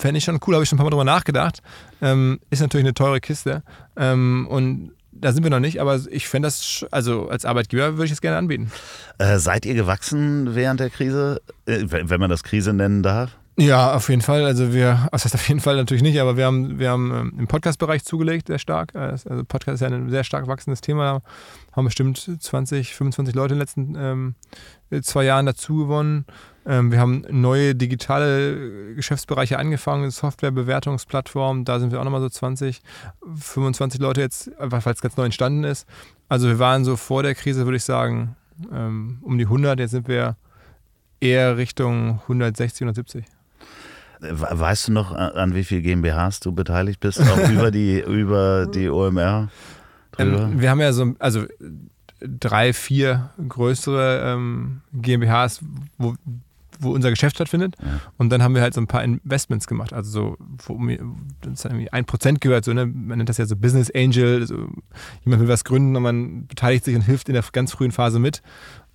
Fände ich schon cool, habe ich schon ein paar Mal drüber nachgedacht. Ähm, ist natürlich eine teure Kiste. Ähm, und da sind wir noch nicht, aber ich fände das, also als Arbeitgeber würde ich es gerne anbieten. Äh, seid ihr gewachsen während der Krise, äh, wenn man das Krise nennen darf? Ja, auf jeden Fall. Also wir, das heißt auf jeden Fall natürlich nicht, aber wir haben, wir haben ähm, im Podcast-Bereich zugelegt, sehr stark. Äh, also Podcast ist ja ein sehr stark wachsendes Thema. Haben bestimmt 20, 25 Leute in den letzten ähm, zwei Jahren dazu gewonnen. Ähm, wir haben neue digitale Geschäftsbereiche angefangen, Softwarebewertungsplattform, da sind wir auch nochmal so 20, 25 Leute jetzt, einfach weil es ganz neu entstanden ist. Also wir waren so vor der Krise, würde ich sagen, ähm, um die 100, jetzt sind wir eher Richtung 160, 170. Weißt du noch, an wie viel GmbHs du beteiligt bist, auch über die, über die OMR? Ähm, wir haben ja so, also drei, vier größere ähm, GmbHs, wo wo unser Geschäft stattfindet. Ja. Und dann haben wir halt so ein paar Investments gemacht. Also so, wo das irgendwie ein Prozent gehört, so, ne? man nennt das ja so Business Angel. So, jemand will was gründen und man beteiligt sich und hilft in der ganz frühen Phase mit.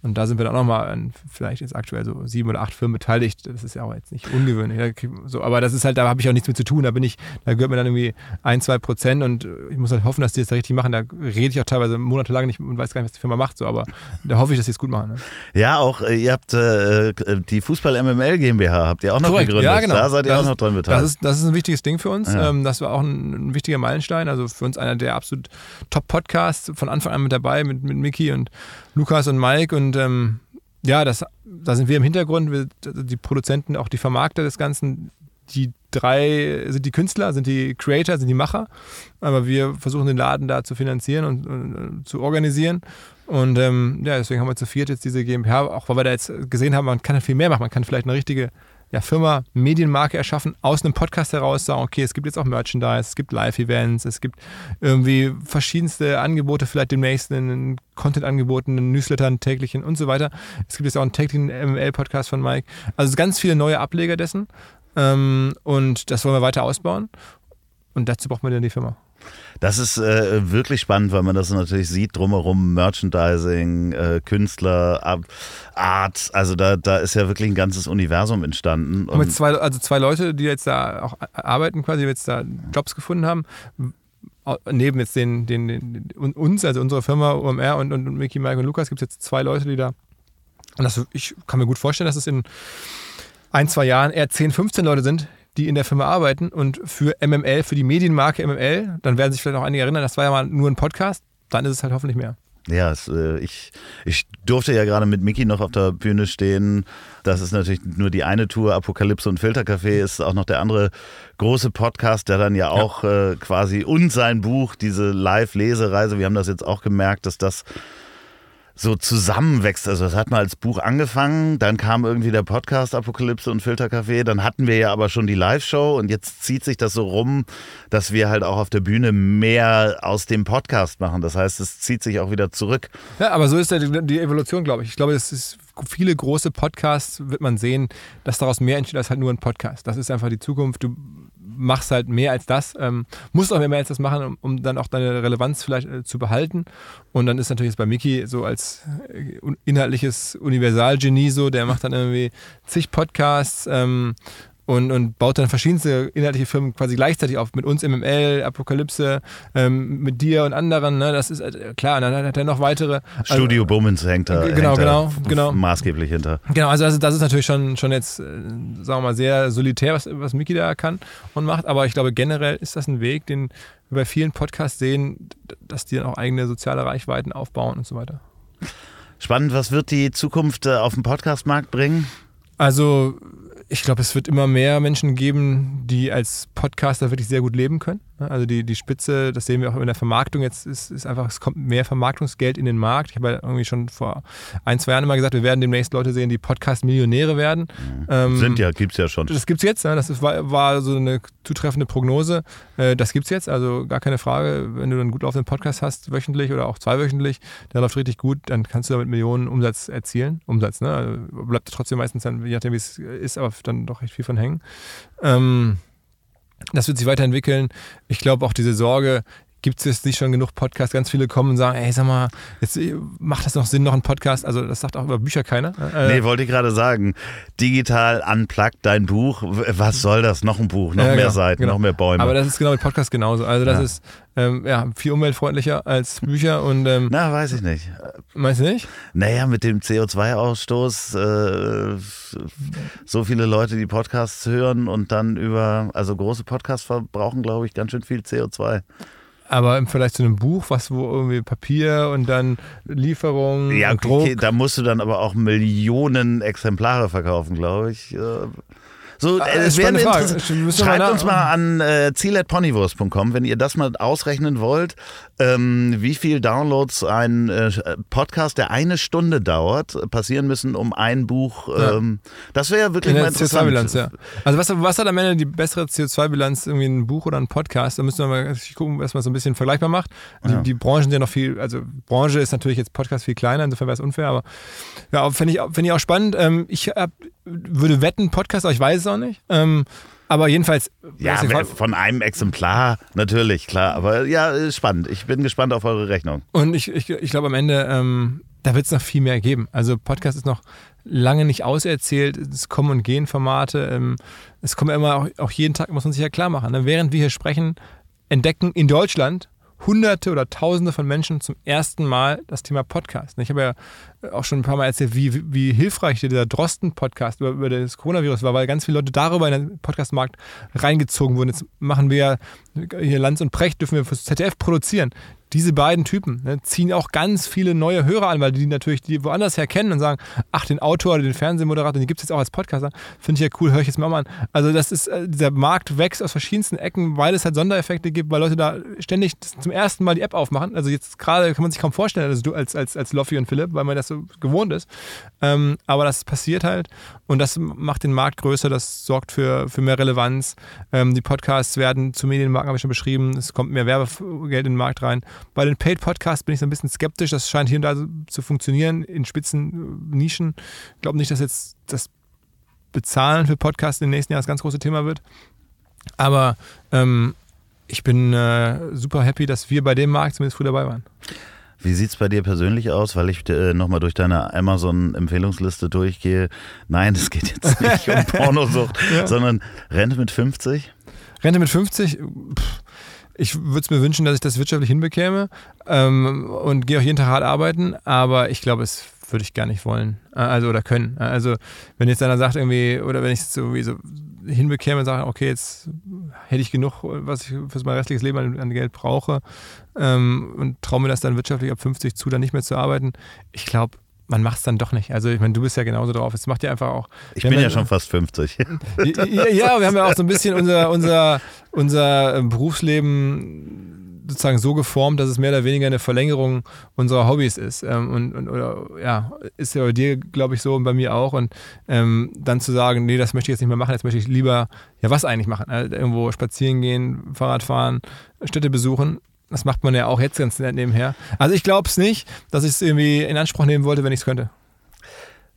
Und da sind wir dann auch nochmal an vielleicht jetzt aktuell so sieben oder acht Firmen beteiligt. Das ist ja auch jetzt nicht ungewöhnlich. So, aber das ist halt, da habe ich auch nichts mit zu tun. Da bin ich, da gehört mir dann irgendwie ein, zwei Prozent und ich muss halt hoffen, dass die das da richtig machen. Da rede ich auch teilweise monatelang nicht und weiß gar nicht, was die Firma macht. So, aber da hoffe ich, dass sie es gut machen. Ne? Ja, auch äh, ihr habt äh, die Fußball MML GmbH habt ihr auch noch Korrekt. gegründet. Ja, genau. Da seid ihr das auch noch dran beteiligt. Das ist, das ist ein wichtiges Ding für uns. Ja. Ähm, das war auch ein, ein, wichtiger Meilenstein. Also für uns einer der absolut Top-Podcasts von Anfang an mit dabei, mit, mit Mickey und Lukas und Mike und ähm, ja, das, da sind wir im Hintergrund, wir, die Produzenten, auch die Vermarkter des Ganzen. Die drei sind die Künstler, sind die Creator, sind die Macher. Aber wir versuchen den Laden da zu finanzieren und, und, und zu organisieren. Und ähm, ja, deswegen haben wir zu viert jetzt diese GmbH, auch weil wir da jetzt gesehen haben, man kann viel mehr machen. Man kann vielleicht eine richtige ja, Firma Medienmarke erschaffen, aus einem Podcast heraus sagen, okay, es gibt jetzt auch Merchandise, es gibt Live-Events, es gibt irgendwie verschiedenste Angebote, vielleicht demnächst einen Content-Angeboten, einen Newsletter, einen täglichen und so weiter. Es gibt jetzt auch einen täglichen ML-Podcast von Mike. Also ganz viele neue Ableger dessen ähm, und das wollen wir weiter ausbauen und dazu braucht man dann die Firma. Das ist äh, wirklich spannend, weil man das natürlich sieht drumherum, Merchandising, äh, Künstler, Art, also da, da ist ja wirklich ein ganzes Universum entstanden. Und mit zwei, also zwei Leute, die jetzt da auch arbeiten, quasi, die jetzt da Jobs gefunden haben, neben jetzt den, den, den uns, also unsere Firma OMR und, und Mickey, Mike und Lukas, gibt es jetzt zwei Leute, die da, und das, ich kann mir gut vorstellen, dass es in ein, zwei Jahren eher 10, 15 Leute sind, die in der Firma arbeiten und für MML, für die Medienmarke MML, dann werden sich vielleicht auch einige erinnern, das war ja mal nur ein Podcast, dann ist es halt hoffentlich mehr. Ja, es, äh, ich, ich durfte ja gerade mit Mickey noch auf der Bühne stehen. Das ist natürlich nur die eine Tour. Apokalypse und Filtercafé ist auch noch der andere große Podcast, der dann ja auch ja. Äh, quasi und sein Buch, diese Live-Lesereise, wir haben das jetzt auch gemerkt, dass das so zusammenwächst. Also das hat mal als Buch angefangen, dann kam irgendwie der Podcast Apokalypse und Filtercafé, dann hatten wir ja aber schon die Live-Show und jetzt zieht sich das so rum, dass wir halt auch auf der Bühne mehr aus dem Podcast machen. Das heißt, es zieht sich auch wieder zurück. Ja, aber so ist ja die Evolution, glaube ich. Ich glaube, es ist viele große Podcasts wird man sehen, dass daraus mehr entsteht als halt nur ein Podcast. Das ist einfach die Zukunft. Du machst halt mehr als das, ähm, musst auch mehr als das machen, um, um dann auch deine Relevanz vielleicht äh, zu behalten. Und dann ist natürlich jetzt bei Mickey so als äh, inhaltliches Universalgenie so, der macht dann irgendwie zig Podcasts, ähm, und, und baut dann verschiedenste inhaltliche Firmen quasi gleichzeitig auf. Mit uns MML, Apokalypse, ähm, mit dir und anderen. Ne? Das ist äh, klar. Und dann hat er noch weitere. Also, Studio Bummens hängt da. Genau, hängt genau, da genau. Maßgeblich hinter. Genau, also das, das ist natürlich schon, schon jetzt, äh, sagen wir mal, sehr solitär, was, was Miki da kann und macht. Aber ich glaube, generell ist das ein Weg, den wir bei vielen Podcasts sehen, dass die dann auch eigene soziale Reichweiten aufbauen und so weiter. Spannend, was wird die Zukunft äh, auf dem Podcastmarkt bringen? Also ich glaube, es wird immer mehr Menschen geben, die als Podcaster wirklich sehr gut leben können. Also die, die Spitze, das sehen wir auch in der Vermarktung jetzt, ist, ist einfach, es kommt mehr Vermarktungsgeld in den Markt. Ich habe ja irgendwie schon vor ein, zwei Jahren immer gesagt, wir werden demnächst Leute sehen, die Podcast-Millionäre werden. Mhm. Ähm, Sind ja, gibt es ja schon. Das gibt es jetzt, ne? das ist, war, war, so eine zutreffende Prognose. Äh, das gibt es jetzt, also gar keine Frage. Wenn du einen gut laufenden Podcast hast, wöchentlich oder auch zweiwöchentlich, der läuft richtig gut, dann kannst du damit Millionen Umsatz erzielen. Umsatz, ne? Also bleibt trotzdem meistens dann, je nachdem wie es ist, aber dann doch recht viel von hängen. Ähm, das wird sich weiterentwickeln. Ich glaube auch diese Sorge, gibt es jetzt nicht schon genug Podcasts? Ganz viele kommen und sagen, ey, sag mal, jetzt äh, macht das noch Sinn, noch ein Podcast? Also das sagt auch über Bücher keiner. Äh, nee, wollte ich gerade sagen. Digital unplugged dein Buch. Was soll das? Noch ein Buch, noch ja, mehr genau, Seiten, genau. noch mehr Bäume. Aber das ist genau mit Podcast genauso. Also das ja. ist ähm, ja, viel umweltfreundlicher als Bücher und ähm, Na, weiß ich nicht. Meinst du nicht? Naja, mit dem CO2-Ausstoß äh, so viele Leute, die Podcasts hören und dann über, also große Podcasts verbrauchen, glaube ich, ganz schön viel CO2 aber im Vergleich zu einem Buch, was wo irgendwie Papier und dann Lieferung ja, und Druck. Okay, da musst du dann aber auch Millionen Exemplare verkaufen, glaube ich. So, ah, es wäre Schreibt uns mal an äh, wenn ihr das mal ausrechnen wollt, ähm, wie viel Downloads ein äh, Podcast, der eine Stunde dauert, passieren müssen, um ein Buch. Ähm, ja. Das wäre wirklich mal interessant. CO2-Bilanz, ja. Also was, was hat am Ende die bessere CO2-Bilanz, irgendwie ein Buch oder ein Podcast? Da müssen wir mal gucken, was man so ein bisschen vergleichbar macht. Die, ja. die Branchen sind ja noch viel, also Branche ist natürlich jetzt Podcast viel kleiner, insofern wäre es unfair, aber ja, finde ich, find ich auch spannend. Ähm, ich hab, würde wetten, Podcast, aber ich weiß es auch nicht. Ähm, aber jedenfalls. Ja, von einem Exemplar natürlich, klar. Aber ja, spannend. Ich bin gespannt auf eure Rechnung. Und ich, ich, ich glaube am Ende, ähm, da wird es noch viel mehr geben. Also Podcast ist noch lange nicht auserzählt. Es kommen und gehen Formate. Ähm, es kommen immer auch, auch, jeden Tag, muss man sich ja klar machen. Ne? Während wir hier sprechen, entdecken in Deutschland Hunderte oder Tausende von Menschen zum ersten Mal das Thema Podcast. Ich habe ja auch schon ein paar Mal erzählt, wie, wie hilfreich dieser Drosten-Podcast über, über, das Coronavirus war, weil ganz viele Leute darüber in den Podcastmarkt reingezogen wurden. Jetzt machen wir ja hier Lanz und Precht, dürfen wir fürs ZDF produzieren diese beiden Typen ne, ziehen auch ganz viele neue Hörer an, weil die natürlich die woanders her kennen und sagen, ach, den Autor oder den Fernsehmoderator, den gibt es jetzt auch als Podcaster. Finde ich ja cool, höre ich jetzt mal an. Also das ist, äh, dieser Markt wächst aus verschiedensten Ecken, weil es halt Sondereffekte gibt, weil Leute da ständig zum ersten Mal die App aufmachen. Also jetzt gerade kann man sich kaum vorstellen, also du als, als, als Loffi und Philipp, weil man das so gewohnt ist. Ähm, aber das passiert halt und das macht den Markt größer, das sorgt für, für mehr Relevanz. Ähm, die Podcasts werden zu Medienmarken, habe ich schon beschrieben, es kommt mehr Werbegeld in den Markt rein. Bei den Paid Podcasts bin ich so ein bisschen skeptisch. Das scheint hier und da zu funktionieren in spitzen Nischen. Ich glaube nicht, dass jetzt das Bezahlen für Podcasts im nächsten Jahr das ganz große Thema wird. Aber ähm, ich bin äh, super happy, dass wir bei dem Markt zumindest früh dabei waren. Wie sieht es bei dir persönlich aus, weil ich äh, nochmal durch deine Amazon-Empfehlungsliste durchgehe? Nein, es geht jetzt nicht um Pornosucht, ja. sondern Rente mit 50? Rente mit 50? Pff, ich würde es mir wünschen, dass ich das wirtschaftlich hinbekäme ähm, und gehe auch jeden Tag hart arbeiten, aber ich glaube, es würde ich gar nicht wollen. Äh, also oder können. Äh, also wenn jetzt einer sagt irgendwie, oder wenn ich es irgendwie so hinbekäme und sage, okay, jetzt hätte ich genug, was ich für mein restliches Leben an, an Geld brauche ähm, und traue mir das dann wirtschaftlich ab 50 zu, dann nicht mehr zu arbeiten. Ich glaube, man macht es dann doch nicht. Also ich meine, du bist ja genauso drauf. Es macht ja einfach auch. Ich bin ja schon fast 50. ja, ja, wir haben ja auch so ein bisschen unser, unser, unser ähm, Berufsleben sozusagen so geformt, dass es mehr oder weniger eine Verlängerung unserer Hobbys ist. Ähm, und, und oder, ja, ist ja bei dir, glaube ich, so und bei mir auch. Und ähm, dann zu sagen, nee, das möchte ich jetzt nicht mehr machen, jetzt möchte ich lieber, ja, was eigentlich machen? Also irgendwo spazieren gehen, Fahrrad fahren, Städte besuchen. Das macht man ja auch jetzt ganz nett nebenher. Also ich glaube es nicht, dass ich es irgendwie in Anspruch nehmen wollte, wenn ich es könnte.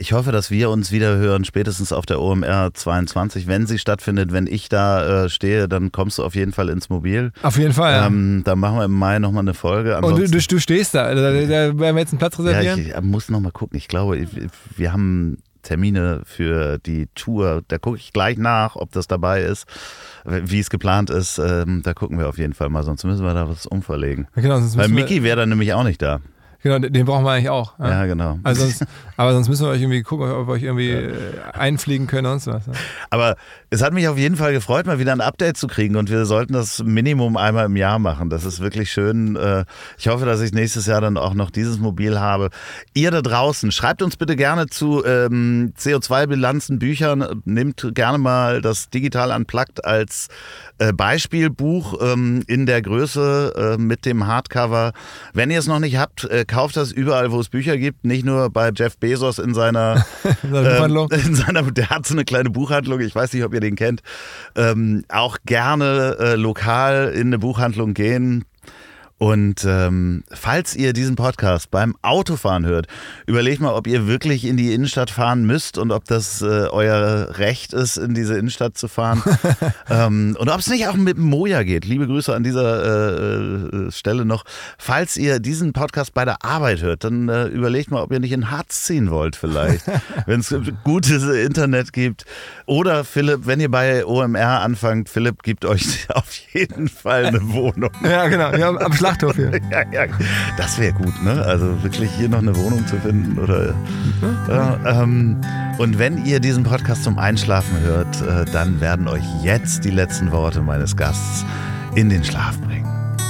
Ich hoffe, dass wir uns wieder hören, spätestens auf der OMR 22, wenn sie stattfindet. Wenn ich da äh, stehe, dann kommst du auf jeden Fall ins Mobil. Auf jeden Fall. Ja. Ähm, dann machen wir im Mai nochmal eine Folge. Und du, du, du, stehst da. Da, da werden wir jetzt einen Platz reservieren. Ja, ich, ich muss nochmal gucken. Ich glaube, wir haben Termine für die Tour. Da gucke ich gleich nach, ob das dabei ist, wie es geplant ist. Ähm, da gucken wir auf jeden Fall mal, sonst müssen wir da was umverlegen. genau, Weil Mickey wäre dann nämlich auch nicht da. Genau, den brauchen wir eigentlich auch. Ja, genau. Also sonst, aber sonst müssen wir euch irgendwie gucken, ob wir euch irgendwie äh, einfliegen können und so was. ja. Aber es hat mich auf jeden Fall gefreut, mal wieder ein Update zu kriegen und wir sollten das Minimum einmal im Jahr machen. Das ist wirklich schön. Äh, Ich hoffe, dass ich nächstes Jahr dann auch noch dieses Mobil habe. Ihr da draußen, schreibt uns bitte gerne zu ähm, CO2-Bilanzen, Büchern. Nehmt gerne mal das Digital Unplugged als äh, Beispielbuch ähm, in der Größe äh, mit dem Hardcover. Wenn ihr es noch nicht habt, äh, kauft das überall, wo es Bücher gibt. Nicht nur bei Jeff Bezos in seiner In seiner Buchhandlung. ähm, in seiner, der hat so eine kleine Buchhandlung, ich weiß nicht, ob ihr den kennt. Ähm, auch gerne äh, lokal in eine Buchhandlung gehen. Und ähm, falls ihr diesen Podcast beim Autofahren hört, überlegt mal, ob ihr wirklich in die Innenstadt fahren müsst und ob das äh, euer Recht ist, in diese Innenstadt zu fahren. ähm, und ob es nicht auch mit Moja geht. Liebe Grüße an dieser äh, äh, Stelle noch. Falls ihr diesen Podcast bei der Arbeit hört, dann äh, überlegt mal, ob ihr nicht in Harz ziehen wollt vielleicht. wenn es gutes Internet gibt. Oder Philipp, wenn ihr bei OMR anfangt, Philipp gibt euch auf jeden Fall eine Wohnung. Ja, genau. Ja, am Schlachthof hier. Ja, ja, das wäre gut, ne? Also wirklich hier noch eine Wohnung zu finden oder. Ja, ähm, und wenn ihr diesen Podcast zum Einschlafen hört, äh, dann werden euch jetzt die letzten Worte meines Gasts in den Schlaf bringen.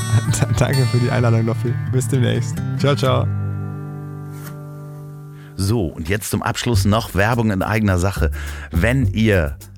Danke für die Einladung, Loffi. Bis demnächst. Ciao, ciao. So, und jetzt zum Abschluss noch Werbung in eigener Sache. Wenn ihr